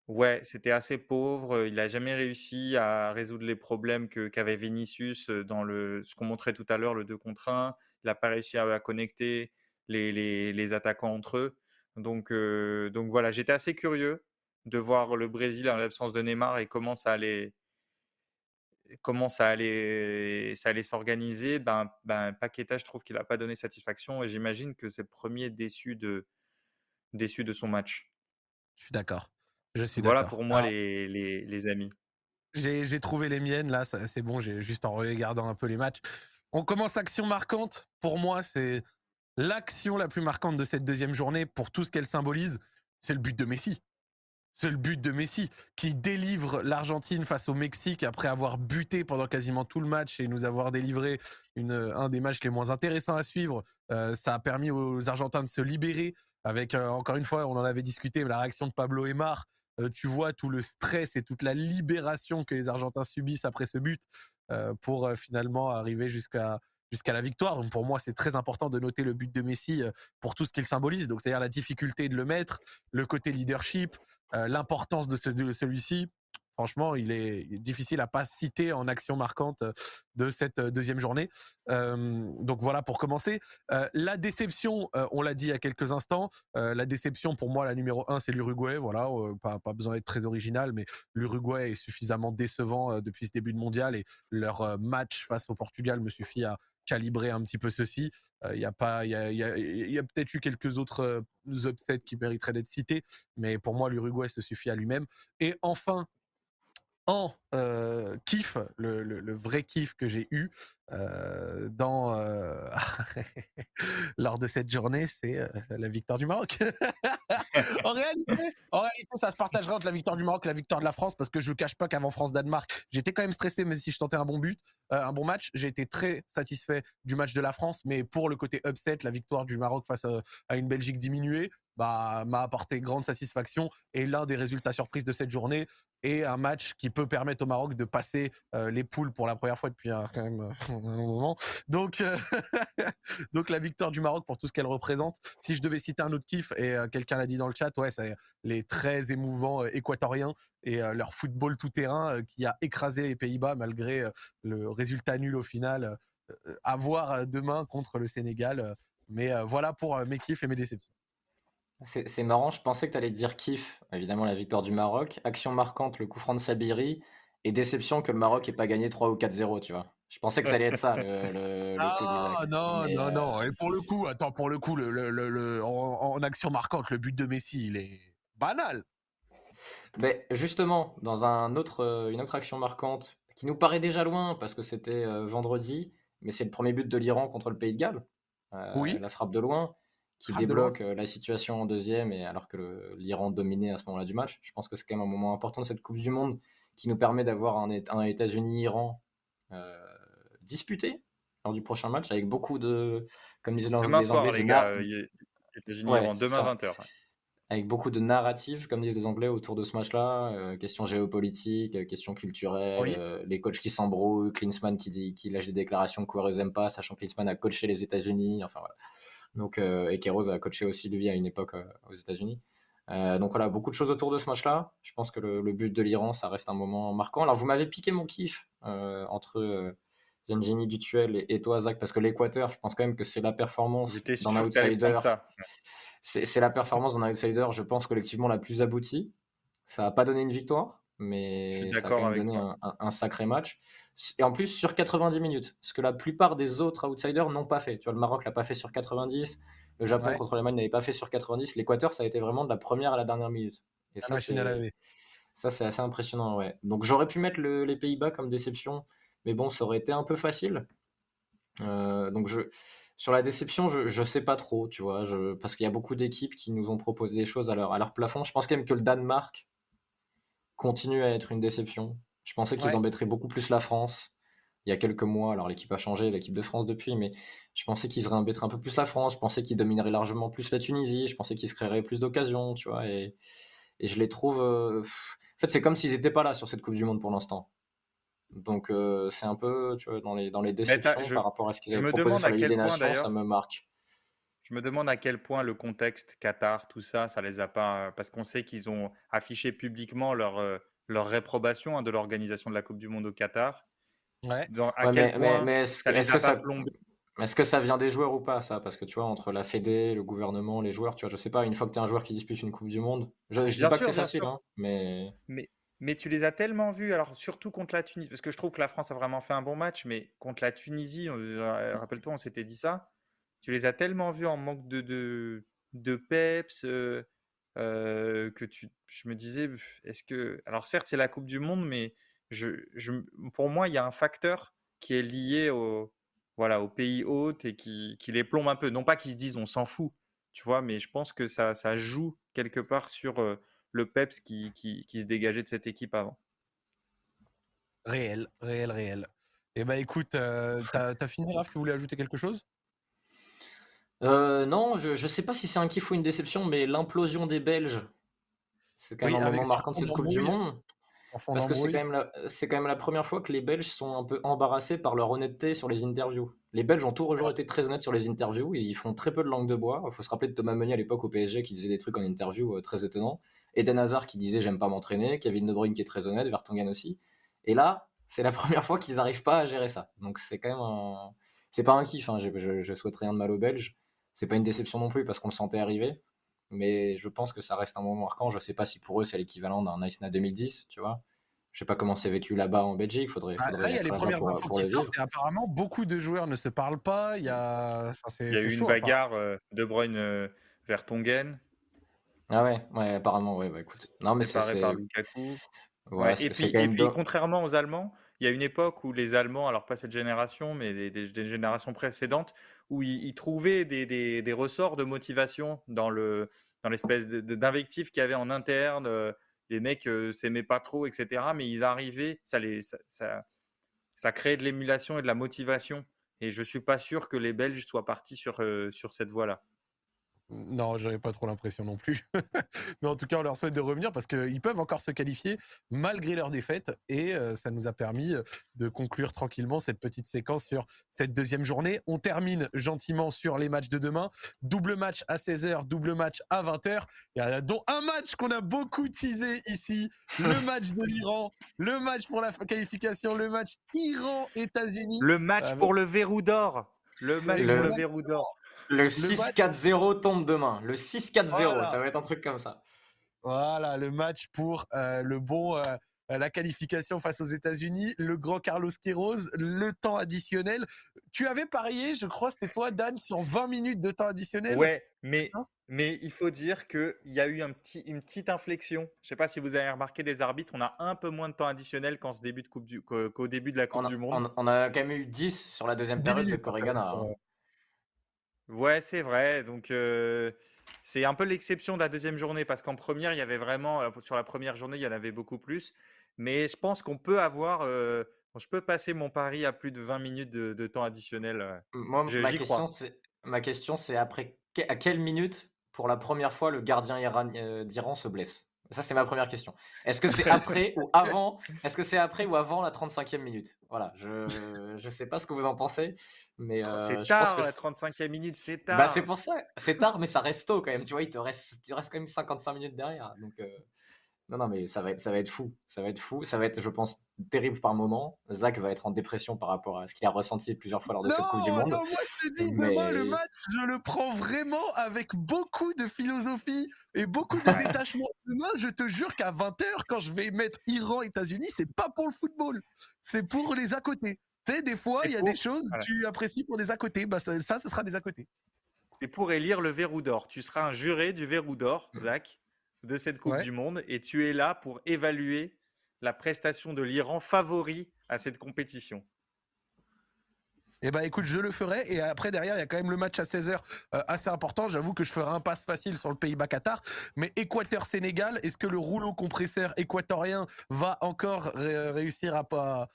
Ouais, c'était assez pauvre. Il n'a jamais réussi à résoudre les problèmes qu'avait Vinicius dans le, ce qu'on montrait tout à l'heure, le 2 contre 1. Il n'a pas réussi à, connecter les, les, les, attaquants entre eux. Donc, donc voilà, j'étais assez curieux de voir le Brésil en l'absence de Neymar et comment ça allait, comment ça allait, ça allait s'organiser. Ben, ben, Paqueta, je trouve qu'il n'a pas donné satisfaction et j'imagine que c'est le premier déçu de, déçu de son match. Je suis d'accord. Je suis voilà pour moi les, les, les, amis. J'ai trouvé les miennes là, c'est bon. J'ai juste en regardant un peu les matchs. On commence action marquante. Pour moi, c'est l'action la plus marquante de cette deuxième journée pour tout ce qu'elle symbolise. C'est le but de Messi. C'est le but de Messi qui délivre l'Argentine face au Mexique après avoir buté pendant quasiment tout le match et nous avoir délivré une, un des matchs les moins intéressants à suivre. Euh, ça a permis aux Argentins de se libérer avec, euh, encore une fois, on en avait discuté, mais la réaction de Pablo Emar. Euh, tu vois tout le stress et toute la libération que les Argentins subissent après ce but pour finalement arriver jusqu'à la victoire. Pour moi, c'est très important de noter le but de Messi pour tout ce qu'il symbolise. Donc c'est-à-dire la difficulté de le mettre, le côté leadership, euh, l'importance de, celui-ci. Franchement, il est difficile à pas citer en action marquante euh, de cette euh, deuxième journée. donc voilà pour commencer. la déception, on l'a dit il y a quelques instants. la déception pour moi, la numéro un, c'est l'Uruguay. Voilà, pas, besoin d'être très original, mais l'Uruguay est suffisamment décevant depuis ce début de mondial et leur match face au Portugal me suffit à calibrer un petit peu ceci. Il y a y a, y a peut-être eu quelques autres upsets qui mériteraient d'être cités, mais pour moi, l'Uruguay se suffit à lui-même. Et enfin, en euh, kiff, le, vrai kiff que j'ai eu euh, dans euh, lors de cette journée, c'est la victoire du Maroc. en, réalité, ça se partagera entre la victoire du Maroc et la victoire de la France, parce que je cache pas qu'avant France-Danemark, j'étais quand même stressé, même si je tentais un bon but, un bon match. J'ai été très satisfait du match de la France, mais pour le côté upset, la victoire du Maroc face à une Belgique diminuée, bah, m'a apporté grande satisfaction et l'un des résultats surprises de cette journée est un match qui peut permettre au Maroc de passer euh, les poules pour la première fois depuis un, quand même euh, un long moment. Donc, euh, donc la victoire du Maroc pour tout ce qu'elle représente. Si je devais citer un autre kiff et quelqu'un l'a dit dans le chat, ouais, c'est les très émouvants équatoriens et leur football tout terrain qui a écrasé les Pays-Bas malgré le résultat nul au final. à voir demain contre le Sénégal. Mais voilà pour mes kiffs et mes déceptions. C'est marrant, je pensais que tu allais dire kiff, évidemment la victoire du Maroc, action marquante, le coup franc de Sabiri, et déception que le Maroc ait pas gagné 3 ou 4-0, tu vois. Je pensais que ça allait être ça, le, ah, Non, non, non. Euh, et pour le coup, attends, pour le coup, le, en, action marquante, le but de Messi, il est banal. Mais justement, dans un autre, euh, une autre action marquante, qui nous paraît déjà loin, parce que c'était euh, vendredi, mais c'est le premier but de l'Iran contre le Pays de Galles. oui. La frappe de loin qui débloque euh, la situation en deuxième, et alors que l'Iran dominait à ce moment-là du match. Je pense que c'est quand même un moment important de cette Coupe du Monde qui nous permet d'avoir un, un États-Unis-Iran euh, disputé lors du prochain match avec beaucoup de, comme disent les Anglais, soir, les gars, euh, États-Unis-Iran, demain 20h. Avec beaucoup de narratives, comme disent les Anglais, autour de ce match-là. questions géopolitiques, questions culturelles, les coachs qui s'embrouillent, Klinsmann qui, dit, qui lâche des déclarations que n'aime pas, sachant que Klinsmann a coaché les États-Unis. Enfin voilà. Donc, euh, et Keros a coaché aussi lui à une époque euh, aux États-Unis. Euh, donc voilà, beaucoup de choses autour de ce match-là. Je pense que le, but de l'Iran, ça reste un moment marquant. Alors vous m'avez piqué mon kiff entre Jenny Dutuel et, toi, Zach, parce que l'Équateur, je pense quand même que c'est la performance dans l'outsider. C'est la performance dans l'outsider, je pense, collectivement la plus aboutie. Ça n'a pas donné une victoire, mais ça a quand même donné un, sacré match. Et en plus, sur 90 minutes. Ce que la plupart des autres outsiders n'ont pas fait. Tu vois, le Maroc l'a pas fait sur 90. Le Japon contre l'Allemagne n'avait pas fait sur 90. L'Équateur, ça a été vraiment de la première à la dernière minute. Et ça, c'est, ça, c'est assez impressionnant. Ouais. Donc, j'aurais pu mettre les Pays-Bas comme déception. Mais bon, ça aurait été un peu facile. Euh, donc, je, sur la déception, je, je sais pas trop, tu vois. Je, parce qu'il y a beaucoup d'équipes qui nous ont proposé des choses à leur, à leur plafond. Je pense quand même que le Danemark continue à être une déception. Je pensais qu'ils embêteraient beaucoup plus la France il y a quelques mois. Alors l'équipe a changé, l'équipe de France depuis, mais je pensais qu'ils embêteraient un peu plus la France. Je pensais qu'ils domineraient largement plus la Tunisie. Je pensais qu'ils se créeraient plus d'occasions, tu vois. Et, je les trouve. Euh, en fait, c'est comme s'ils n'étaient pas là sur cette Coupe du Monde pour l'instant. Donc euh, c'est un peu, tu vois, dans les, dans les déceptions par rapport à ce qu'ils avaient proposé sur la Ligue des Nations, ça me marque. Je me demande à quel point le contexte Qatar, tout ça, ça les a pas. Parce qu'on sait qu'ils ont affiché publiquement leur, euh, leur réprobation hein, de l'organisation de la Coupe du Monde au Qatar. Ouais. à quel point ça les a pas plombés? Est-ce que ça vient des joueurs ou pas, ça? Parce que tu vois, entre la Fédé, le gouvernement, les joueurs, tu vois, je sais pas, une fois que tu es un joueur qui dispute une Coupe du Monde, je, je dis pas que c'est facile, hein, mais... mais... Mais tu les as tellement vus, alors surtout contre la Tunisie, parce que je trouve que la France a vraiment fait un bon match, mais contre la Tunisie, euh, rappelle-toi, on s'était dit ça, tu les as tellement vus en manque de, de, peps, euh, euh, que tu, je me disais, est-ce que. Alors certes, c'est la Coupe du Monde, mais pour moi, il y a un facteur qui est lié au, pays hôte et qui, les plombe un peu. Non pas qu'ils se disent on s'en fout, tu vois, mais je pense que ça, joue quelque part sur le peps qui, se dégageait de cette équipe avant. Réel, réel, réel. Eh ben écoute, t'as as fini Raph, tu voulais ajouter quelque chose? Euh, non, je ne sais pas si c'est un kiff ou une déception, mais l'implosion des Belges, c'est quand même un moment marquant de cette Coupe du Monde. Parce que c'est quand, même la, quand même la première fois que les Belges sont un peu embarrassés par leur honnêteté sur les interviews. Les Belges ont toujours été très honnêtes sur les interviews, ils font très peu de langue de bois. Il faut se rappeler de Thomas Meunier à l'époque au PSG qui disait des trucs en interview euh, très étonnants. Eden Hazard qui disait j'aime pas m'entraîner, Kevin De Bruyne qui est très honnête, Vertonghen aussi. Et là, c'est la première fois qu'ils n'arrivent pas à gérer ça. Donc c'est quand même un... C'est pas un kiff, hein. je, je, je souhaite rien de mal aux Belges. C'est pas une déception non plus parce qu'on le sentait arriver. Mais je pense que ça reste un moment marquant. Je sais pas si pour eux c'est l'équivalent d'un Nice 2010, tu vois. Je sais pas comment c'est vécu là-bas en Belgique. Faudrait, bah, faudrait là, il y a les premières infos qui sortent et apparemment beaucoup de joueurs ne se parlent pas. Il y a, il y a eu une bagarre euh, de Bruyne euh, vers Tongen. Ah ouais, ouais, apparemment, ouais, bah, écoute. Non, mais c'est par Lukaku. et, puis, et puis, contrairement aux Allemands, il y a une époque où les Allemands, alors pas cette génération, mais des, générations précédentes, où ils, trouvaient des, ressorts de motivation dans le dans l'espèce d'invectif qu'il y avait en interne. Euh, les mecs euh, s'aimaient pas trop, etc. Mais ils arrivaient, ça, les, créait de l'émulation et de la motivation. Et je suis pas sûr que les Belges soient partis sur, euh, sur cette voie-là. Non, j'avais pas trop l'impression non plus. Mais en tout cas, on leur souhaite de revenir parce qu'ils peuvent encore se qualifier malgré leur défaite. Et euh, ça nous a permis euh, de conclure tranquillement cette petite séquence sur cette deuxième journée. On termine gentiment sur les matchs de demain. Double match à 16h, double match à 20h. Il y a donc un match qu'on a beaucoup teasé ici. Le match de l'Iran, le match pour la qualification, le match Iran-États-Unis. Le match pour le verrou d'or. Le match pour le verrou d'or. Le 6-4-0 tombe demain. Le 6-4-0, ça va être un truc comme ça. Voilà, le match pour euh, le bon, euh, la qualification face aux États-Unis, le grand Carlos Queiroz, le temps additionnel. Tu avais parié, je crois, c'était toi, Dan, sur 20 minutes de temps additionnel. Ouais, mais, mais il faut dire qu'il y a eu un petit, une petite inflexion. Je ne sais pas si vous avez remarqué des arbitres, on a un peu moins de temps additionnel qu'au début, de début de la Coupe du Monde. On a, quand même eu 10 sur la deuxième période de Corrigana. Ouais, c'est vrai. Donc, c'est un peu l'exception de la deuxième journée parce qu'en première, il y avait vraiment, sur la première journée, il y en avait beaucoup plus. Mais je pense qu'on peut avoir, je peux passer mon pari à plus de 20 minutes de, temps additionnel. Moi, ma, question, c'est, ma question, c'est après, à quelle minute, pour la première fois, le gardien d'Iran se blesse? Ça, c'est ma première question. Est-ce que c'est après ou avant? Est-ce que c'est après ou avant la 35e minute? Voilà, je ne sais pas ce que vous en pensez, mais euh, c'est tard la 35e minute, c'est bah, tard. c'est pour ça, c'est tard, mais ça reste tôt quand même. Tu vois, il te reste, il reste quand même 55 minutes derrière, donc. Euh, non, non, mais ça va être, ça va être fou. Ça va être fou. Ça va être, je pense, terrible par moment. Zach va être en dépression par rapport à ce qu'il a ressenti plusieurs fois lors de cette Coupe du Monde. Non, moi je te dis, demain, le match, je le prends vraiment avec beaucoup de philosophie et beaucoup de détachement. Demain, je te jure qu'à 20h, quand je vais mettre Iran-États-Unis, c'est pas pour le football. C'est pour les à côté. Tu sais, des fois, il y a des choses que tu apprécies pour des à côté. Bah, ça, ça, ce sera des à côté. C'est pour élire le verrou d'or. Tu seras un juré du verrou d'or, Zach de cette Coupe du Monde et tu es là pour évaluer la prestation de l'Iran favori à cette compétition. Eh ben écoute, je le ferai. Et après, derrière, il y a quand même le match à 16h euh, assez important. J'avoue que je ferai un passe facile sur le Pays-Bas-Qatar. Mais Équateur-Sénégal, est-ce que le rouleau compresseur équatorien va encore réussir à,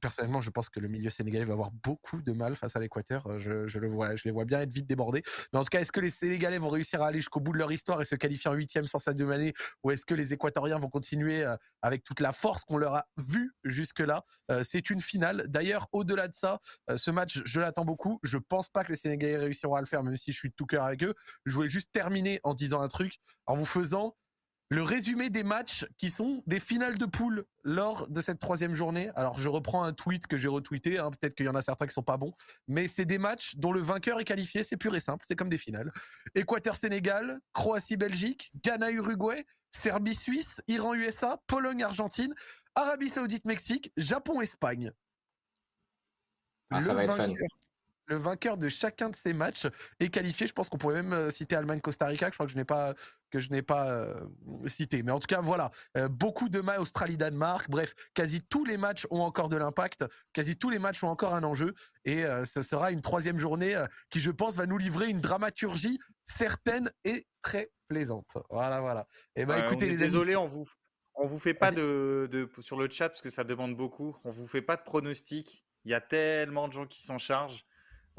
personnellement, je pense que le milieu sénégalais va avoir beaucoup de mal face à l'Équateur. Euh, je, le vois, je les vois bien être vite débordés. Mais en tout cas, est-ce que les Sénégalais vont réussir à aller jusqu'au bout de leur histoire et se qualifier en huitième sans Sadio Mané, ou est-ce que les Équatoriens vont continuer euh, avec toute la force qu'on leur a vue jusque-là? Euh, C'est une finale. D'ailleurs, au-delà de ça, ce match, je l'attends beaucoup. Je pense pas que les Sénégalais réussiront à le faire, même si je suis de tout cœur avec eux. Je voulais juste terminer en disant un truc, en vous faisant le résumé des matchs qui sont des finales de poule lors de cette troisième journée. Alors, je reprends un tweet que j'ai retweeté. Hein, peut-être qu'il y en a certains qui sont pas bons, mais c'est des matchs dont le vainqueur est qualifié. C'est pur et simple. C'est comme des finales. Équateur-Sénégal, Croatie-Belgique, Ghana-Uruguay, Serbie-Suisse, Iran-USA, Pologne-Argentine, Arabie Saoudite-Mexique, Japon-Espagne. Ah, ça va être fun le vainqueur de chacun de ces matchs est qualifié. Je pense qu'on pourrait même euh, citer Allemagne-Costa Rica, que je crois que je n'ai pas que je n'ai pas euh, cité. Mais en tout cas, voilà, euh, beaucoup de matchs Australie-Danemark. Bref, quasi tous les matchs ont encore de l'impact. Quasi tous les matchs ont encore un enjeu. Et ce sera une troisième journée qui, je pense, va nous livrer une dramaturgie certaine et très plaisante. Voilà, voilà. Et eh ben, écoutez, les désolé, on vous on vous fait pas de, de, sur le chat parce que ça demande beaucoup. On vous fait pas de pronostics. Il y a tellement de gens qui s'en chargent.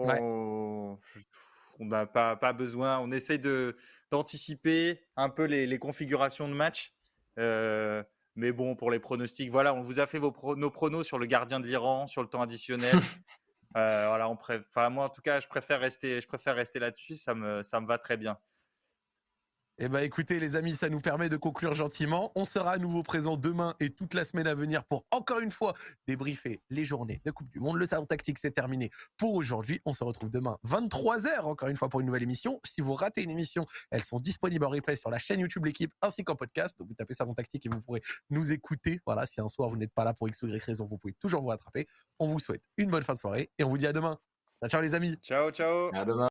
On n'a pas, pas besoin. On essaye de, d'anticiper un peu les, les configurations de match. Euh, mais bon, pour les pronostics, voilà, on vous a fait vos nos pronos sur le gardien de l'Iran, sur le temps additionnel. euh, voilà, on enfin, moi, en tout cas, je préfère rester, je préfère rester là-dessus. Ça me, ça me va très bien. Eh ben, écoutez, les amis, ça nous permet de conclure gentiment. On sera à nouveau présent demain et toute la semaine à venir pour encore une fois débriefer les journées de Coupe du Monde. Le salon tactique, c'est terminé pour aujourd'hui. On se retrouve demain 23h encore une fois pour une nouvelle émission. Si vous ratez une émission, elles sont disponibles en replay sur la chaîne YouTube L'équipe ainsi qu'en podcast. Donc vous tapez salon tactique et vous pourrez nous écouter. Voilà, si un soir vous n'êtes pas là pour X ou Y raison, vous pouvez toujours vous rattraper. On vous souhaite une bonne fin de soirée et on vous dit à demain. Ciao les amis. Ciao ciao. À demain.